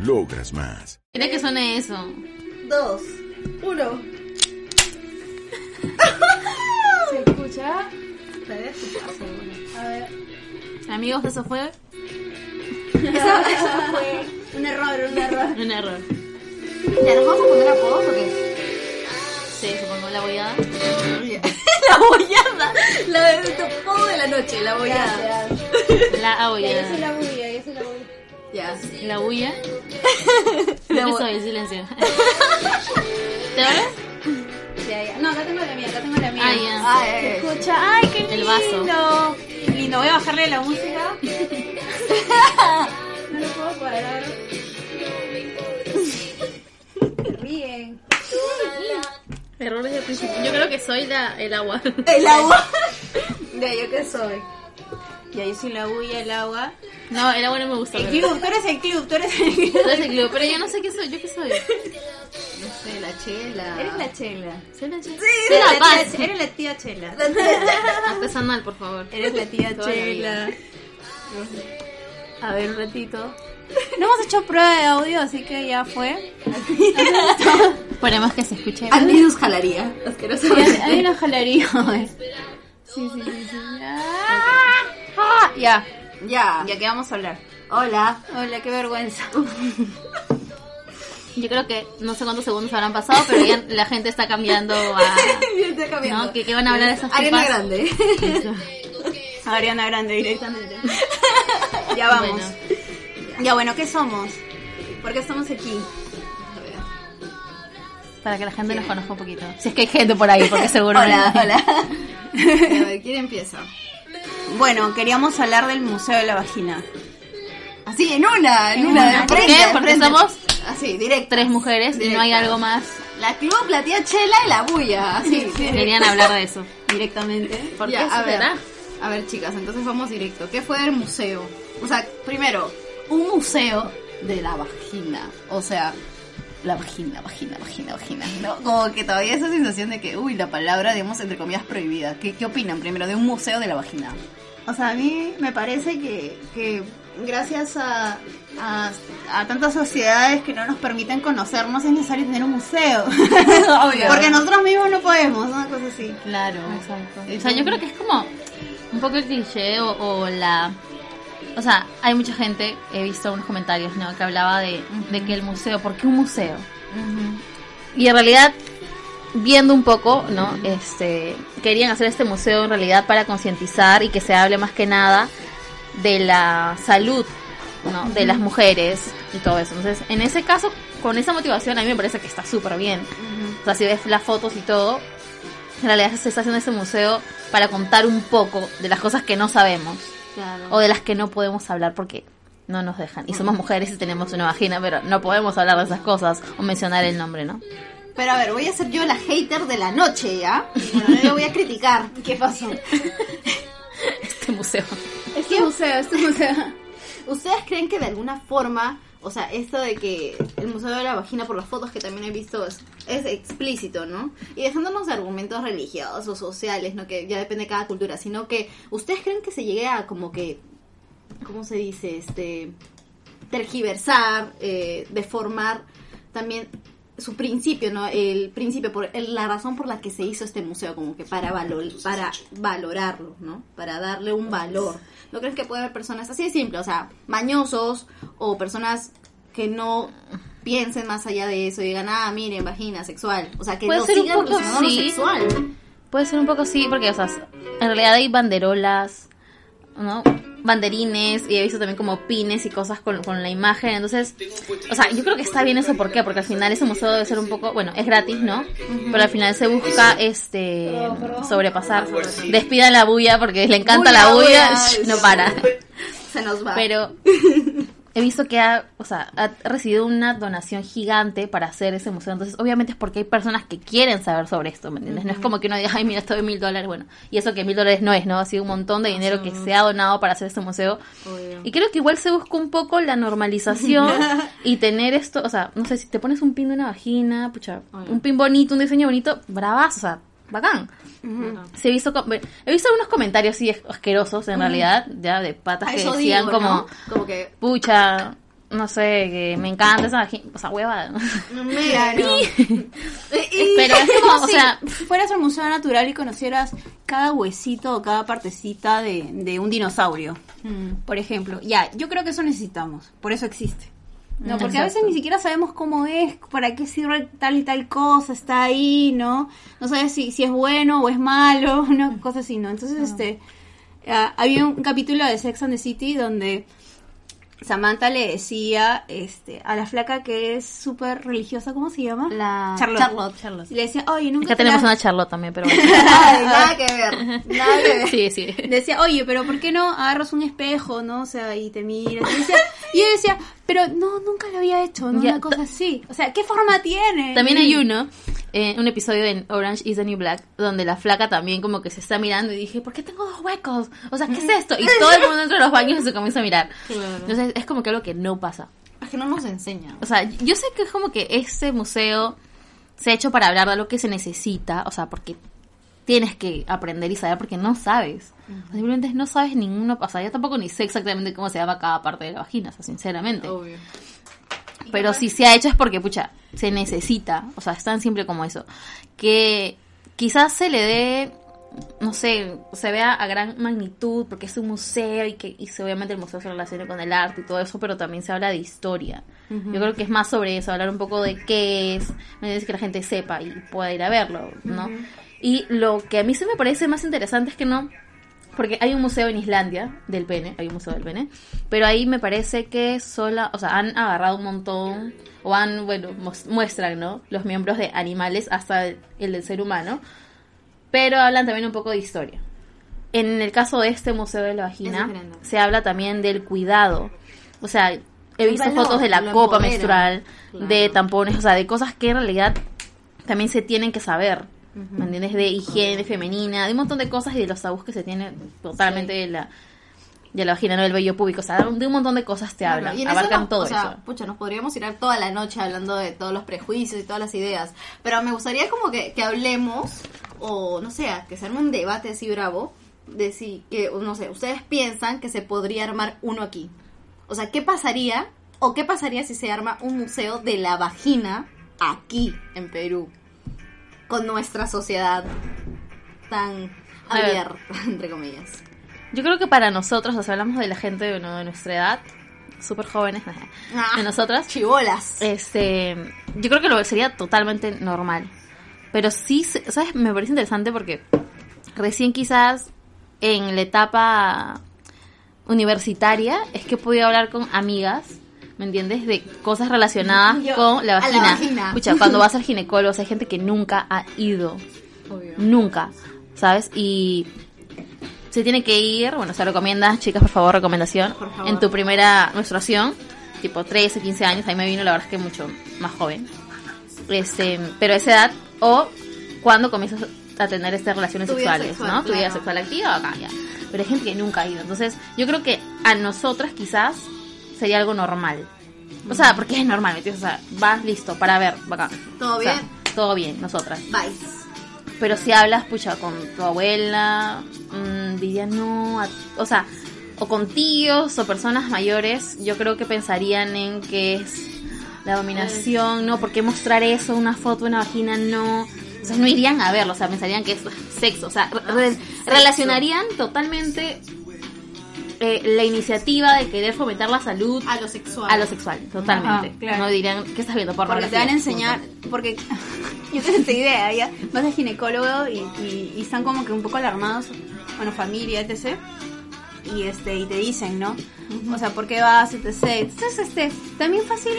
Logras más. Mira que suene eso. Dos. Uno. ¿Se escucha? La idea es. A ver. Amigos, eso fue Eso, eso fue un error, un error. un error. ¿Ya nos vamos a poner apodos o qué? Sí, supongo la bollada. la bollada. La de tu apodo de la noche, la bollada. Gracias. La Ya, bollada. yo soy la bulla, yo soy la bulla. Ya. La bulla. La ¿Qué bo- soy? Silencio. ¿Te ves? Ya, ya. No, acá tengo la mía, acá tengo la mía. Ah, ya. Eh. escucha. ¡Ay, qué lindo! El vaso. Qué lindo. Voy a bajarle la música. no lo puedo parar. Ríen. Errores de principio. Yo creo que soy la, el agua. El agua. Ya, ¿yo qué soy? Ya, yo soy la bulla, el agua. No, el agua no me gusta. El pero- club, tú eres el club, tú eres el club. Tú eres el club, pero yo no sé qué soy. ¿Yo qué soy? No sé, la chela. Eres la chela. Soy la chica. Eres la la, tía, eres la tía chela. Artesanal, por favor. Eres la tía Toda la chela. vida. A ver, un ratito. No hemos hecho prueba de audio, así que ya fue. Esperemos que se escuche. Al menos jalaría. Sí, Asquerosamente. hay, hay una jalería. Sí, sí, sí, sí. Ah, ya. Ya. Ya que vamos a hablar. Hola. Hola, qué vergüenza. Yo creo que no sé cuántos segundos habrán pasado, pero ya la gente está cambiando a. Está cambiando. ¿No? ¿Qué, qué van a hablar esas Ariana tipas? Grande. Ariana Grande directamente. Ya vamos. Bueno. Ya bueno, ¿qué somos? ¿Por qué estamos aquí? Para que la gente nos conozca un poquito. Si es que hay gente por ahí, porque seguro. Hola, no. hola. A ver, ¿quién empieza? Bueno, queríamos hablar del Museo de la Vagina. Así, en una, en En una. una. ¿Por qué? Porque frente. somos Así, directo. tres mujeres y no hay algo más. La club, la tía Chela y la bulla. Así, Querían hablar de eso. Directamente. ¿Por Ya, qué a ver, a ver, chicas, entonces vamos directo. ¿Qué fue el museo? O sea, primero, un museo de la vagina. O sea, la vagina, vagina, vagina, vagina. ¿no? Como que todavía esa sensación de que, uy, la palabra, digamos, entre comillas, prohibida. ¿Qué, qué opinan primero de un museo de la vagina? O sea, a mí me parece que, que gracias a, a, a tantas sociedades que no nos permiten conocernos es necesario tener un museo. Obvio. Porque nosotros mismos no podemos, una cosa así. Claro. Exacto. O sea, yo creo que es como un poco el cliché o, o la... O sea, hay mucha gente, he visto unos comentarios, ¿no? Que hablaba de, de que el museo, ¿por qué un museo? Y en realidad, viendo un poco, ¿no? Este, querían hacer este museo en realidad para concientizar y que se hable más que nada de la salud, ¿no? De las mujeres y todo eso. Entonces, en ese caso, con esa motivación, a mí me parece que está súper bien. O sea, si ves las fotos y todo, en realidad se está haciendo este museo para contar un poco de las cosas que no sabemos Claro. o de las que no podemos hablar porque no nos dejan. Y somos mujeres y tenemos una vagina, pero no podemos hablar de esas cosas o mencionar el nombre, ¿no? Pero a ver, voy a ser yo la hater de la noche, ¿ya? Bueno, yo voy a criticar. ¿Qué pasó? Este museo. Este museo, este museo. ¿Ustedes creen que de alguna forma, o sea, esto de que el Museo de la Vagina, por las fotos que también he visto, es, explícito, ¿no? Y dejándonos de argumentos religiosos o sociales, ¿no? Que ya depende de cada cultura, sino que ustedes creen que se llegue a como que, ¿cómo se dice? Este, tergiversar, eh, deformar también su principio, ¿no? El principio, por el- la razón por la que se hizo este museo, como que para, valor, para valorarlo, ¿no? Para darle un valor. ¿No crees que puede haber personas así de simple? O sea, mañosos o personas que no piensen más allá de eso y digan, ah, miren, vagina, sexual. O sea, que Puede lo ser un sigan poco sí. sexual. Puede ser un poco así, porque, o sea, en realidad hay banderolas, ¿no? Banderines, y he visto también como pines y cosas con, con la imagen. Entonces, o sea, yo creo que está bien eso, ¿por qué? Porque al final ese museo debe ser un poco, bueno, es gratis, ¿no? Pero al final se busca, este, sobrepasar. Despidan la bulla porque le encanta la bulla, bulla. no para. Se nos va. Pero, he visto que ha, o sea, ha recibido una donación gigante para hacer ese museo. Entonces, obviamente es porque hay personas que quieren saber sobre esto, ¿me entiendes? No es como que uno diga, ay, mira, esto de mil dólares, bueno, y eso que mil dólares no es, ¿no? Ha sido un montón de dinero que se ha donado para hacer este museo. Obvio. Y creo que igual se busca un poco la normalización y tener esto, o sea, no sé, si te pones un pin de una vagina, pucha, Obvio. un pin bonito, un diseño bonito, bravas, o sea, bacán. Se he visto, he visto algunos comentarios así asquerosos en realidad, ya de patas que decían digo, como, ¿no? Como que... pucha, no sé, que me encanta esa o sea, hueva. Claro. Pero es como, o sea, si fueras al Museo Natural y conocieras cada huesito o cada partecita de, de un dinosaurio, por ejemplo. Ya, yo creo que eso necesitamos, por eso existe. No, porque a veces ni siquiera sabemos cómo es, para qué sirve tal y tal cosa, está ahí, ¿no? No sabes si, si es bueno o es malo, una cosa así, ¿no? Entonces, este, ah, había un capítulo de Sex and the City donde Samantha le decía este, a la flaca que es súper religiosa, ¿cómo se llama? La Charlotte. Charlotte. Y le decía, oye, nunca Acá te tenemos la- una Charlotte también, pero bueno. Ay, nada que ver. Nada que ver. Sí, sí. Decía, oye, pero ¿por qué no agarras un espejo, no? O sea, y te miras. Y, decía- y yo decía, pero no, nunca lo había hecho, ¿no? Ya, Una cosa así. O sea, ¿qué forma tiene? También hay uno, eh, un episodio en Orange is the New Black, donde la flaca también como que se está mirando y dije, ¿por qué tengo dos huecos? O sea, ¿qué es esto? Y todo el mundo dentro de los baños se comienza a mirar. Claro. Entonces es como que algo que no pasa. Es que no nos enseñan. O sea, yo sé que es como que este museo se ha hecho para hablar de lo que se necesita, o sea, porque tienes que aprender y saber porque no sabes. Simplemente no sabes ninguno, o sea, yo tampoco ni sé exactamente cómo se llama cada parte de la vagina, o sea, sinceramente. Obvio. Pero si se ha hecho es porque, pucha, se necesita. O sea, es tan simple como eso. Que quizás se le dé, no sé, se vea a gran magnitud porque es un museo y que y obviamente el museo se relaciona con el arte y todo eso, pero también se habla de historia. Yo creo que es más sobre eso, hablar un poco de qué es, me dice que la gente sepa y pueda ir a verlo, ¿no? Y lo que a mí se me parece más interesante es que no, porque hay un museo en Islandia del pene, hay un museo del pene, pero ahí me parece que sola, o sea, han agarrado un montón, o han, bueno, muestran, ¿no? Los miembros de animales hasta el, el del ser humano, pero hablan también un poco de historia. En el caso de este museo de la vagina, se habla también del cuidado. O sea, he visto valor, fotos de la copa menstrual, Claro. de tampones, o sea, de cosas que en realidad también se tienen que saber. ¿Me entiendes? De higiene femenina, de un montón de cosas y de los tabús que se tienen totalmente de la de la vagina, no del vello público. O sea, de un montón de cosas te hablan. Claro, eso abarcan no- todo o sea, eso. Pucha, nos podríamos tirar toda la noche hablando de todos los prejuicios y todas las ideas. Pero me gustaría como que, que hablemos, o no sé, que se arme un debate así bravo, de si, que, no sé, ustedes piensan que se podría armar uno aquí. O sea, ¿qué pasaría, o qué pasaría si se arma un museo de la vagina aquí, en Perú? Con nuestra sociedad tan abierta, entre comillas. Yo creo que para nosotros, o sea, hablamos de la gente bueno, de nuestra edad, súper jóvenes, Ah, de nosotras, Chibolas. este, yo creo que lo sería totalmente normal. Pero sí, ¿sabes? Me parece interesante porque recién quizás en la etapa universitaria es que he podido hablar con amigas, ¿me entiendes? De cosas relacionadas Yo, con la a la vagina. vagina. Escucha, cuando vas al ginecólogo, o sea, hay gente que nunca ha ido. Obvio. Nunca, ¿sabes? Y se tiene que ir, bueno, se recomienda, chicas, por favor, recomendación, Por favor. en tu primera menstruación, tipo 13, 15 años, ahí me vino la verdad es que mucho más joven, este, pero a esa edad, o cuando comienzas a tener estas relaciones Tu sexuales, sexual, ¿no? Tu vida sexual activa, acá ya. Pero hay gente que nunca ha ido, entonces yo creo que a nosotras quizás sería algo normal. O sea, porque es normal, ¿me? O sea, vas listo para ver, bacán. ¿Todo O sea, bien? todo bien, nosotras. Bye. Pero si hablas, pucha, con tu abuela, mm, diría no, a- o sea, o con tíos o personas mayores, yo creo que pensarían en que es la dominación, no, ¿por qué mostrar eso, una foto una vagina, no? O sea, no irían a verlo, o sea, pensarían que es sexo, o sea, re- relacionarían totalmente eh, la iniciativa de querer fomentar la salud A lo sexual. a lo sexual, totalmente. Ajá, claro. No dirían, ¿qué estás viendo? Porque te van a enseñar, porque yo tengo esta idea, ya vas al ginecólogo y, y, y están como que un poco alarmados, bueno, familia, etc. Y este, y te dicen, ¿no? O sea, ¿por qué vas, etc. Entonces, este, también fácil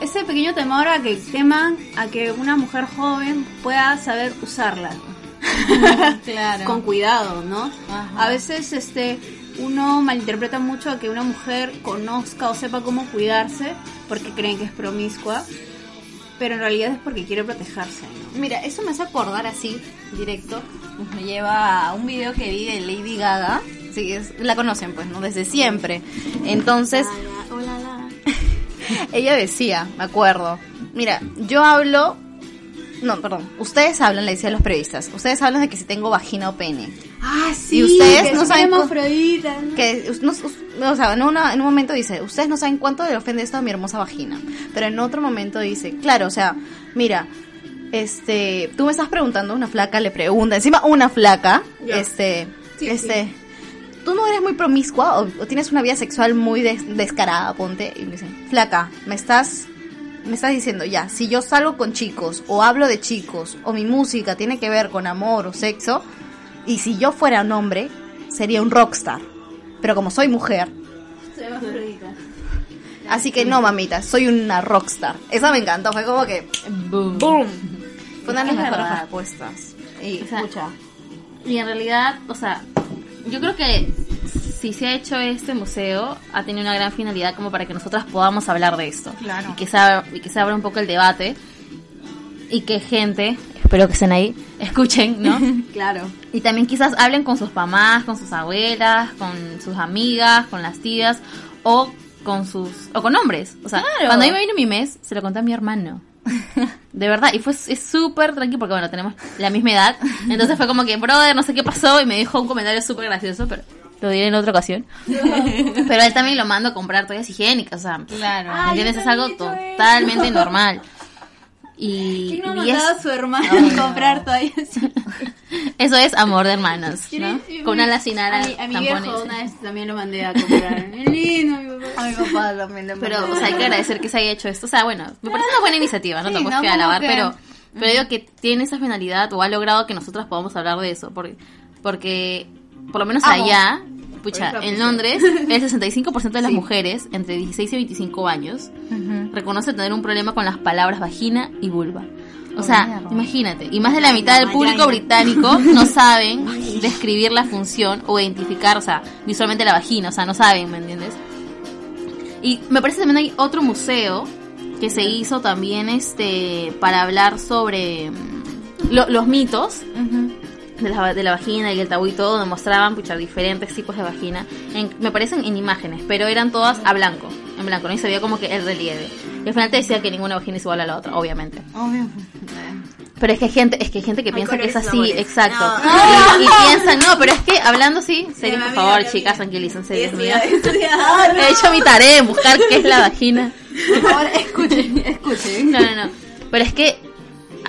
ese pequeño temor a que teman a que una mujer joven pueda saber usarla Claro. con cuidado, ¿no? Ajá. A veces, este, uno malinterpreta mucho a que una mujer conozca o sepa cómo cuidarse porque creen que es promiscua, pero en realidad es porque quiere protegerse. ¿no? Mira, eso me hace acordar así, directo. Me lleva a un video que vi de Lady Gaga. Sí, es- la conocen pues, ¿no? Desde siempre. Entonces, ella decía, me acuerdo, mira, yo hablo... No, perdón. Ustedes hablan, le decía a los periodistas. Ustedes hablan de que si tengo vagina o pene. Ah, sí, ustedes que no saben cu- hermafroditas. que no- o sea, en, una- en un momento dice, ustedes no saben cuánto le ofende esto a mi hermosa vagina. Pero en otro momento dice, claro, o sea, mira, este, tú me estás preguntando, una flaca le pregunta, encima una flaca, este, Sí, este, tú no eres muy promiscua o, o tienes una vida sexual muy des- descarada, ponte, y me dicen, flaca, me estás, me estás diciendo ya, si yo salgo con chicos o hablo de chicos o mi música tiene que ver con amor o sexo, y si yo fuera un hombre, sería un rockstar. Pero como soy mujer, así que no, mamita, soy una rockstar. Esa me encantó, fue como que Boom. ¡boom! Fue una de las mejores respuestas. Y O sea, escucha, Y en realidad, o sea, yo creo que si se ha hecho este museo, ha tenido una gran finalidad como para que nosotras podamos hablar de esto. Claro. Y que se abra, y que se abra un poco el debate. Y que gente, espero que estén ahí, escuchen, ¿no? Claro. Y también quizás hablen con sus mamás, con sus abuelas, con sus amigas, con las tías o con sus o con hombres. O sea, Claro. cuando a mí me vino mi mes, se lo conté a mi hermano. De verdad, y fue súper tranquilo porque bueno, tenemos la misma edad. Entonces fue como que, brother, no sé qué pasó y me dijo un comentario súper gracioso, pero lo diré en otra ocasión. pero él también lo mando a comprar toallas higiénicas, o sea, claro. ¿me entiendes? Es algo totalmente normal. Y, ¿Quién no y es- mandaba a su hermano a comprar toallas? eso es amor de hermanos, ¿no? Con una lacinara, A mi, a mi viejo una vez también lo mandé a comprar. Es lindo, mi papá. A mi papá también Pero, o sea, hay que agradecer que se haya hecho esto. O sea, bueno, me parece una buena iniciativa, no Sí, tampoco es ¿no? que alabar, que- pero, pero digo que tiene esa finalidad o ha logrado que nosotras podamos hablar de eso. Porque, porque por lo menos Amo. allá, pucha, en Londres, el 65% de las mujeres entre 16 y 25 años reconoce tener un problema con las palabras vagina y vulva. O Oh, sea, mierda. imagínate, y más de la mitad del público británico no saben describir la función o identificar, o sea, visualmente la vagina, o sea, no saben, ¿me entiendes? Y me parece también hay otro museo que se hizo también este para hablar sobre mm, lo- los mitos de la, de la vagina y el tabú y todo, donde mostraban pucha, diferentes tipos de vagina. En- me parecen en imágenes, pero eran todas a blanco, en blanco, ¿no? Y se veía como que el relieve. Y al final te decía que ninguna vagina es igual a la otra, obviamente. Obvio. Pero es que hay gente, es que hay gente que piensa que es así, exacto. No. Y, y piensan, no, pero es que hablando así, serio, por amiga, favor, mi chicas, amiga. tranquilícense, Dios mío. He hecho mi tarea en buscar qué es la vagina. Por favor, escuchen, escuchen. No, no, no. Pero es que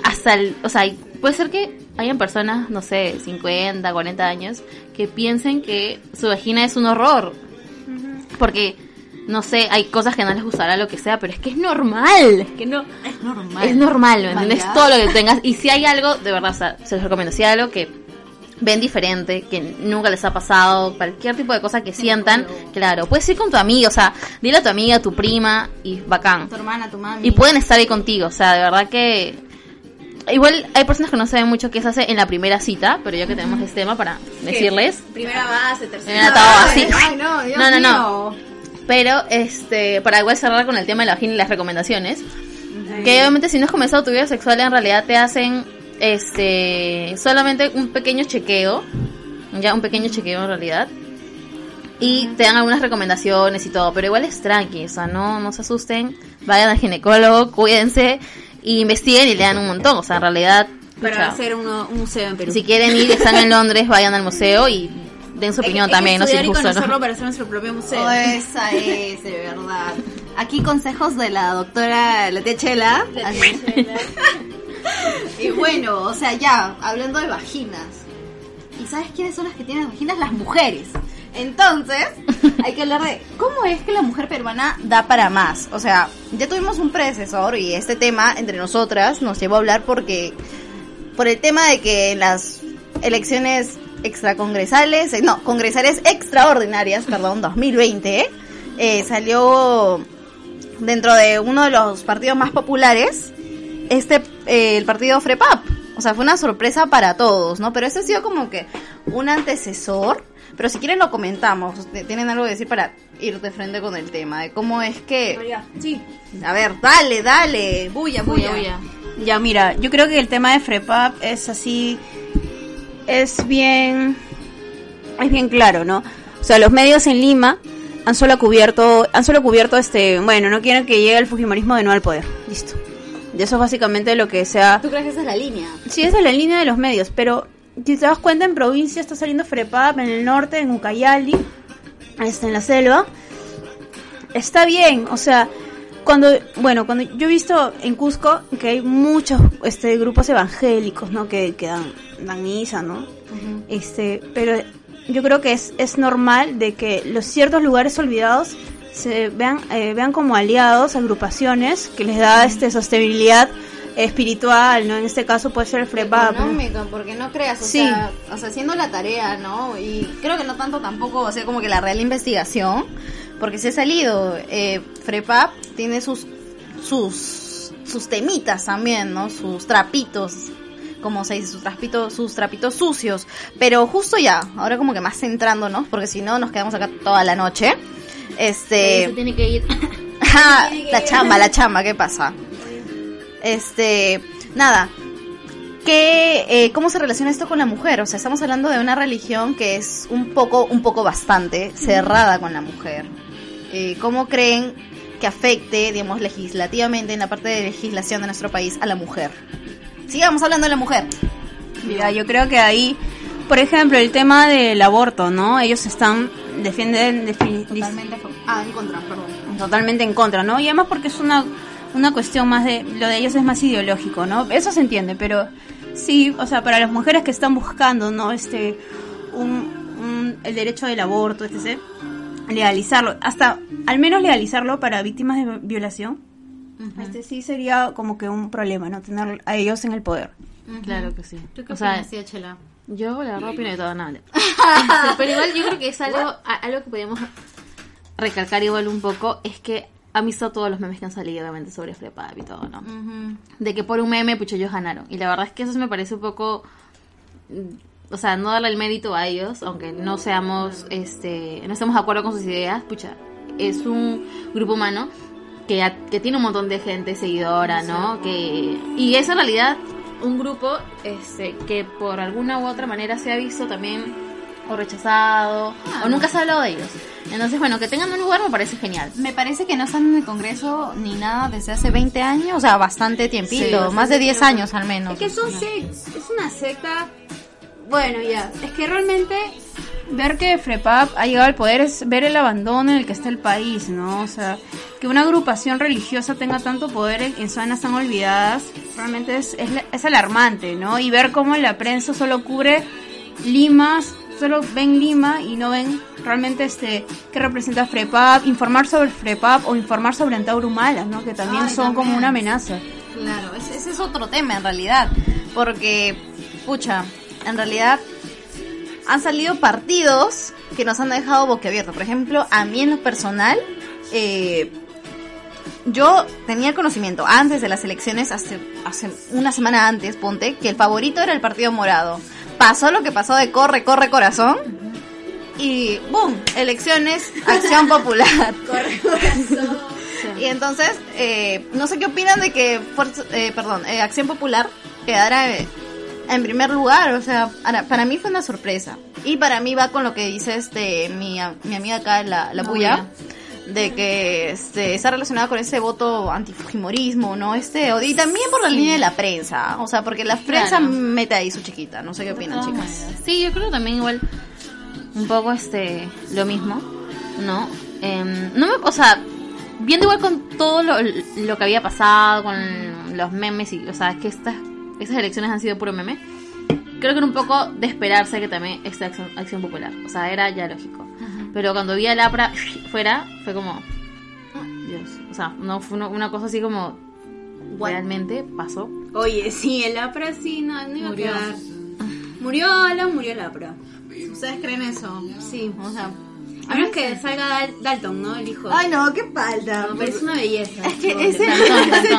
hasta el, o sea, puede ser que hayan personas, no sé, 50, 40 años, que piensen que su vagina es un horror. Porque, no sé, hay cosas que no les gustará, lo que sea, pero es que es normal. Es que no. Es normal. Es normal, ¿me entiendes? Todo lo que tengas. Y si hay algo, de verdad, o sea, se los recomiendo. Si hay algo que ven diferente, que nunca les ha pasado, cualquier tipo de cosa que sientan, claro, puedes ir con tu amiga, o sea, dile a tu amiga, a tu prima, y bacán. Tu hermana, tu mami. Y pueden estar ahí contigo, o sea, de verdad que... Igual hay personas que no saben mucho qué se hace en la primera cita, pero ya que tenemos este tema para decirles, Primera base, tercera así. Ay, no, Dios No, no, no. mío. pero este para igual cerrar con el tema de la vagina y las recomendaciones, que obviamente si no has comenzado tu vida sexual en realidad te hacen este solamente un pequeño chequeo, ya un pequeño chequeo en realidad. Y te dan algunas recomendaciones y todo, pero igual es tranqui, o sea, no, no se asusten, vayan al ginecólogo, cuídense, y investiguen y lean un montón, o sea, en realidad, Para pucha, hacer uno- un museo en Perú. si quieren ir, están en Londres, vayan al museo y den su opinión también, no si les estudiar y gusta o conocerlo no. para hacer nuestro propio museo. Oh, esa es, de verdad. Aquí consejos de la doctora, la tía Chela. Y bueno, o sea, ya, hablando de vaginas. ¿Y sabes quiénes son las que tienen vaginas? Las mujeres. Entonces, hay que hablar de cómo es que la mujer peruana da para más. O sea, ya tuvimos un predecesor y este tema entre nosotras nos llevó a hablar porque por el tema de que en las elecciones extracongresales, eh, no, congresales extraordinarias, perdón, 2020, eh, salió dentro de uno de los partidos más populares, este, eh, el partido FREPAP. O sea, fue una sorpresa para todos, ¿no? Pero este ha sido como que un antecesor pero si quieren lo comentamos. Tienen algo que decir para ir de frente con el tema, de cómo es que... Sí. A ver, dale, dale, bulla, bulla. Bulla, Ya, mira, yo creo que el tema de FREPAP es así, es bien, es bien claro, ¿no? O sea, los medios en Lima han solo cubierto, han solo cubierto este, bueno, no quieren que llegue el fujimorismo de nuevo al poder, listo. Y eso es básicamente lo que sea. ¿Tú crees que esa es la línea? Sí, esa es la línea de los medios, pero si te das cuenta, en provincia está saliendo FREPAP, en el norte, en Ucayali, en la selva. Está bien, o sea, cuando, bueno, cuando yo he visto en Cusco que hay muchos este, grupos evangélicos, ¿no? Que, que dan, dan misa, ¿no? Este, pero yo creo que es, es normal de que los ciertos lugares olvidados se vean, eh, vean como aliados, agrupaciones que les da este sostenibilidad espiritual, ¿no? En este caso puede ser el FREPAP. ¿no? Económica, porque no creas, o Sí. sea, o sea, haciendo la tarea, ¿no? Y creo que no tanto tampoco, o sea, como que la real investigación, porque se ha salido, eh, FREPAP tiene sus, sus, sus temitas también, ¿no? Sus trapitos, como se dice, sus trapitos, sus trapitos sucios, pero justo ya, ahora como que más centrándonos, porque si no nos quedamos acá toda la noche, este... Se tiene que ir. Ah, la chamba, la chamba, ¿qué pasa? Este, nada. ¿Qué, eh, ¿Cómo se relaciona esto con la mujer? O sea, estamos hablando de una religión que es un poco, un poco bastante cerrada con la mujer. Eh, ¿Cómo creen que afecte, digamos, legislativamente en la parte de legislación de nuestro país a la mujer? Sigamos hablando de la mujer. Mira, yo creo que ahí, por ejemplo, el tema del aborto, ¿no? Ellos están, defienden, defi- dis- Ah, en contra, perdón. totalmente en contra, ¿no? Y además porque es una, una cuestión más de, lo de ellos es más ideológico, ¿no? Eso se entiende, pero sí, o sea, para las mujeres que están buscando, ¿no? Este, un, un- el derecho del aborto, etc., legalizarlo, hasta al menos legalizarlo para víctimas de violación, este sí sería como que un problema, ¿no? Tener a ellos en el poder. Claro que sí. ¿Tú qué O sea, opinas, tía Chela? Yo la verdad opino de todo nada. Este, pero igual yo creo que es algo, a- algo que podemos recalcar igual un poco, es que han visto todos los memes que han salido obviamente sobre Frepap y todo, ¿no? De que por un meme, pucha, ellos ganaron. Y la verdad es que eso me parece un poco, mm, o sea, no darle el mérito a ellos, aunque no seamos, este, no estemos de acuerdo con sus ideas, pucha, es un grupo humano que, que tiene un montón de gente seguidora, ¿no? Que, y es en realidad un grupo este, que por alguna u otra manera se ha visto también o rechazado o nunca se ha hablado de ellos. Entonces, bueno, que tengan un lugar me parece genial. Me parece que no están en el Congreso ni nada desde hace 20 años, o sea, bastante tiempito, Sí, bastante más de 10 años al menos. Es que son sects, es una secta. Bueno, ya. Es que realmente ver que FREPAP ha llegado al poder es ver el abandono en el que está el país, ¿no? O sea, que una agrupación religiosa tenga tanto poder en, zonas tan olvidadas, realmente es, es, la- es alarmante, ¿no? Y ver cómo la prensa solo cubre Lima, solo ven Lima y no ven realmente este qué representa FREPAP, informar sobre FREPAP o informar sobre Antauro Humala, ¿no? Que también Ay, son como una amenaza. Claro, ese, ese es otro tema en realidad, porque, pucha, en realidad han salido partidos que nos han dejado boquiabiertos. Por ejemplo, a mí en lo personal, eh, yo tenía el conocimiento antes de las elecciones, hace, hace una semana antes, ponte, que el favorito era el Partido Morado. Pasó lo que pasó de corre, corre, corazón. Y ¡boom! Elecciones, acción popular. Corre, corazón. Y entonces, eh, no sé qué opinan de que, eh, perdón, eh, Acción Popular quedara eh, en primer lugar. O sea, para, para mí fue una sorpresa. Y para mí va con lo que dice este mi, mi amiga acá, la, la La Puya, de que este, está relacionada con ese voto antifujimorismo, ¿no? Este, y también por la línea de la prensa. O sea, porque la prensa Claro. mete ahí su chiquita. No sé qué opinan, chicas. Sí, yo creo también igual un poco este lo mismo, ¿no? Em, no me, o sea, viendo igual con todo lo, lo que había pasado con los memes y, o sea, que estas esas elecciones han sido puro meme. Creo que era un poco de esperarse que también esta acción, acción popular, o sea, era ya lógico. Pero cuando vi a Lapra fuera, fue como Dios, o sea, no fue una, cosa así como realmente pasó. Oye, sí, el APRA sí, no, no iba Murió. a quedar. Murió Alan, murió el APRA. ¿Ustedes creen eso? Sí. O sea, A menos que salga Dal- Dalton, ¿no? El hijo. Ay, no, qué falta. No, pero es una belleza. Es que ese,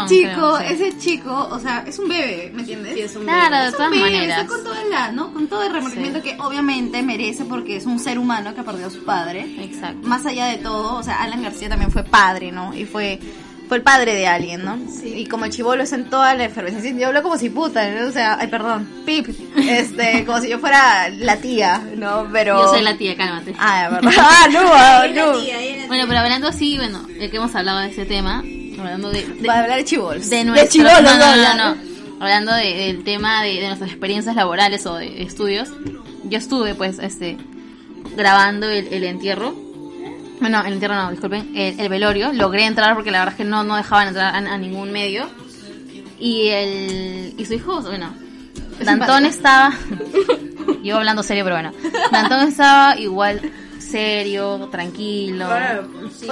chico, ese chico, o sea, es un bebé, ¿me entiendes? Sí, es un Claro, bebé. de Es un todas bebé, maneras. con toda la, ¿no? Con todo el remordimiento que obviamente merece porque es un ser humano que perdió a su padre. Exacto. Más allá de todo, o sea, Alan García también fue padre, ¿no? Y fue fue el padre de alguien, ¿no? Y como el chivolo es en toda la efervescencia, yo hablo como si puta, ¿no? O sea, ay, perdón, pip, este, como si yo fuera la tía, ¿no? Pero... Yo soy la tía, cálmate. Ah, verdad. Ah, no, ah, no. Bueno, pero hablando así, bueno, ya que hemos hablado de ese tema, hablando de, de, Para hablar de chivolos. de nuestro, chivolos, no, no, no, no. hablando de- del tema de, de nuestras experiencias laborales o de estudios, yo estuve pues este grabando el, el entierro. Bueno, el entierro no, disculpen, el, el velorio. Logré entrar porque la verdad es que no, no dejaban entrar a, a ningún medio. Y el y su hijo, bueno, Dantón estaba yo hablando serio, pero bueno. Dantón estaba igual serio, tranquilo.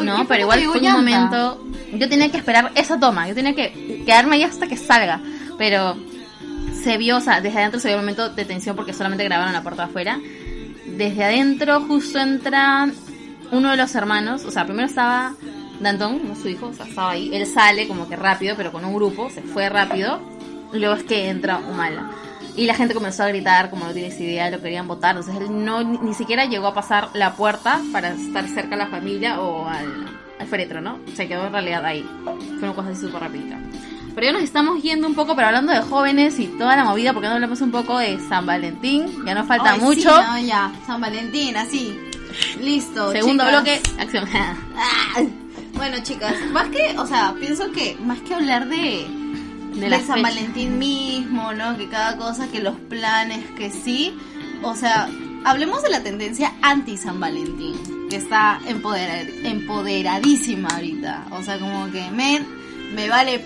No, pero igual fue un momento. Yo tenía que esperar esa toma. Yo tenía que quedarme ahí hasta que salga. Pero se vio, o sea, desde adentro se vio un momento de tensión porque solamente grabaron la puerta afuera. Desde adentro justo entra uno de los hermanos. O sea, primero estaba Dantón, no su hijo, o sea, estaba ahí. Él sale como que rápido, pero con un grupo. Se fue rápido. Y luego es que entra Humala. Y la gente comenzó a gritar, como no tienes idea, lo querían votar. Entonces él no, ni, siquiera llegó a pasar la puerta para estar cerca a la familia o al, al féretro, ¿no? Se quedó en realidad ahí. Fue una cosa así súper rapidita. Pero ya nos estamos yendo un poco, pero hablando de jóvenes y toda la movida, porque no hablamos un poco de San Valentín. Ya nos falta Ay, mucho. sí, no, ya, San Valentín, así. Listo. Segundo chicas. bloque, acción. Ah, Bueno, chicas, más que, o sea, pienso que más que hablar de, De de, la San. Valentín mismo, ¿no? Que cada cosa, que los planes, que sí. O sea, hablemos de la tendencia anti-San Valentín, que está empoderar- empoderadísima ahorita. O sea, como que, men, me vale...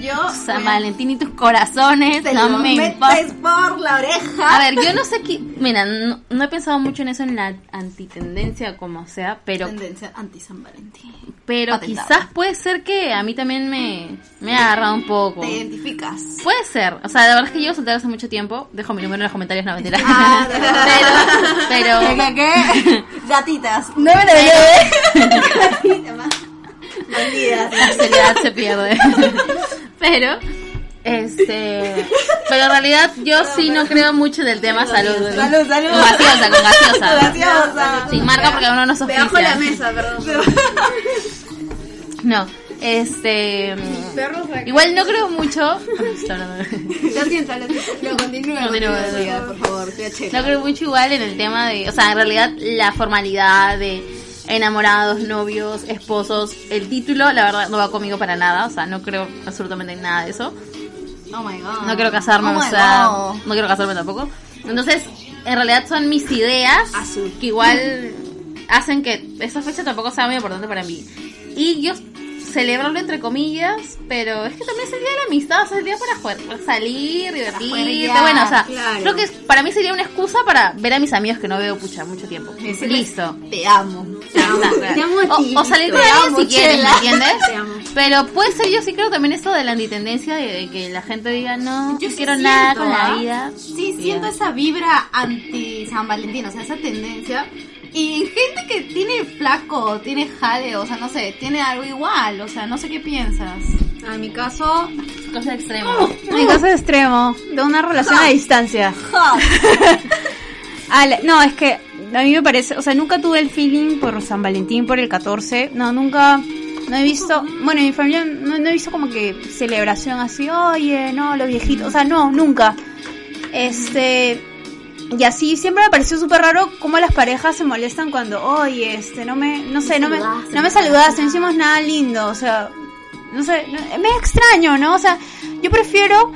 Yo... San Valentín y tus corazones, te no me metes por la oreja. A ver, yo no sé qué. Mira, no, no he pensado mucho en eso en la antitendencia, como sea, pero Tendencia anti-San Valentín. pero Patentado. quizás puede ser que a mí también me, me ha agarrado un poco. ¿Te identificas? Puede ser, o sea, la verdad es que llevo soltera hace mucho tiempo. Dejo mi número en los comentarios, no mentira. Ah, pero, pero, ¿Qué, qué, qué? Gatitas. no me Bandidas. la seriedad se pierde. pero, este, pero en realidad yo sí no creo mucho del tema salud. Salud, salud. Con gaseosa, con gaseosa. Gaseosa. Sin marca porque uno no Debajo de la mesa, perdón. No, este. Igual no creo mucho. Lo siento, lo chela. No creo mucho igual en el tema de. O sea, en realidad la formalidad de enamorados, novios, esposos. El título, la verdad, no va conmigo para nada. O sea, no creo absolutamente en nada de eso. Oh my god. No quiero casarme, Oh o sea. God. No quiero casarme tampoco. Entonces, en realidad son mis ideas Azul. que igual hacen que esa fecha tampoco sea muy importante para mí. Y yo celebrarlo entre comillas, pero es que también es el día de la amistad, o sea, es el día para jugar, para salir, divertirte, bueno, o sea, claro. creo que es- para mí sería una excusa para ver a mis amigos que no veo pucha mucho tiempo. Listo. Te amo. Te amo, Te amo a ti, o, o salir con alguien si quieres, ¿me entiendes? Te amo. Pero puede ser, yo sí creo también esto de la antitendencia, de, de que la gente diga, no, Yo no sí quiero nada con la ¿ah? vida. Sí, Y siento esa vibra anti San Valentín, o sea, esa tendencia. Y gente que tiene flaco, tiene jale, o sea, no sé, tiene algo igual, o sea, no sé qué piensas. En mi caso, Cosa extrema. en mi caso extremo, de una relación a distancia. Ah, no, es que a mí me parece, o sea, nunca tuve el feeling por San Valentín, por el 14, no, nunca, no he visto, bueno, en mi familia no, no he visto como que celebración así, oye, no, los viejitos, o sea, no, nunca. Este, y así siempre me pareció súper raro cómo las parejas se molestan cuando, oye, este, no me, no sé, no me, saludaste, no me saludaste, no hicimos nada lindo, o sea, no sé, no- me extraño, ¿no? O sea, yo prefiero,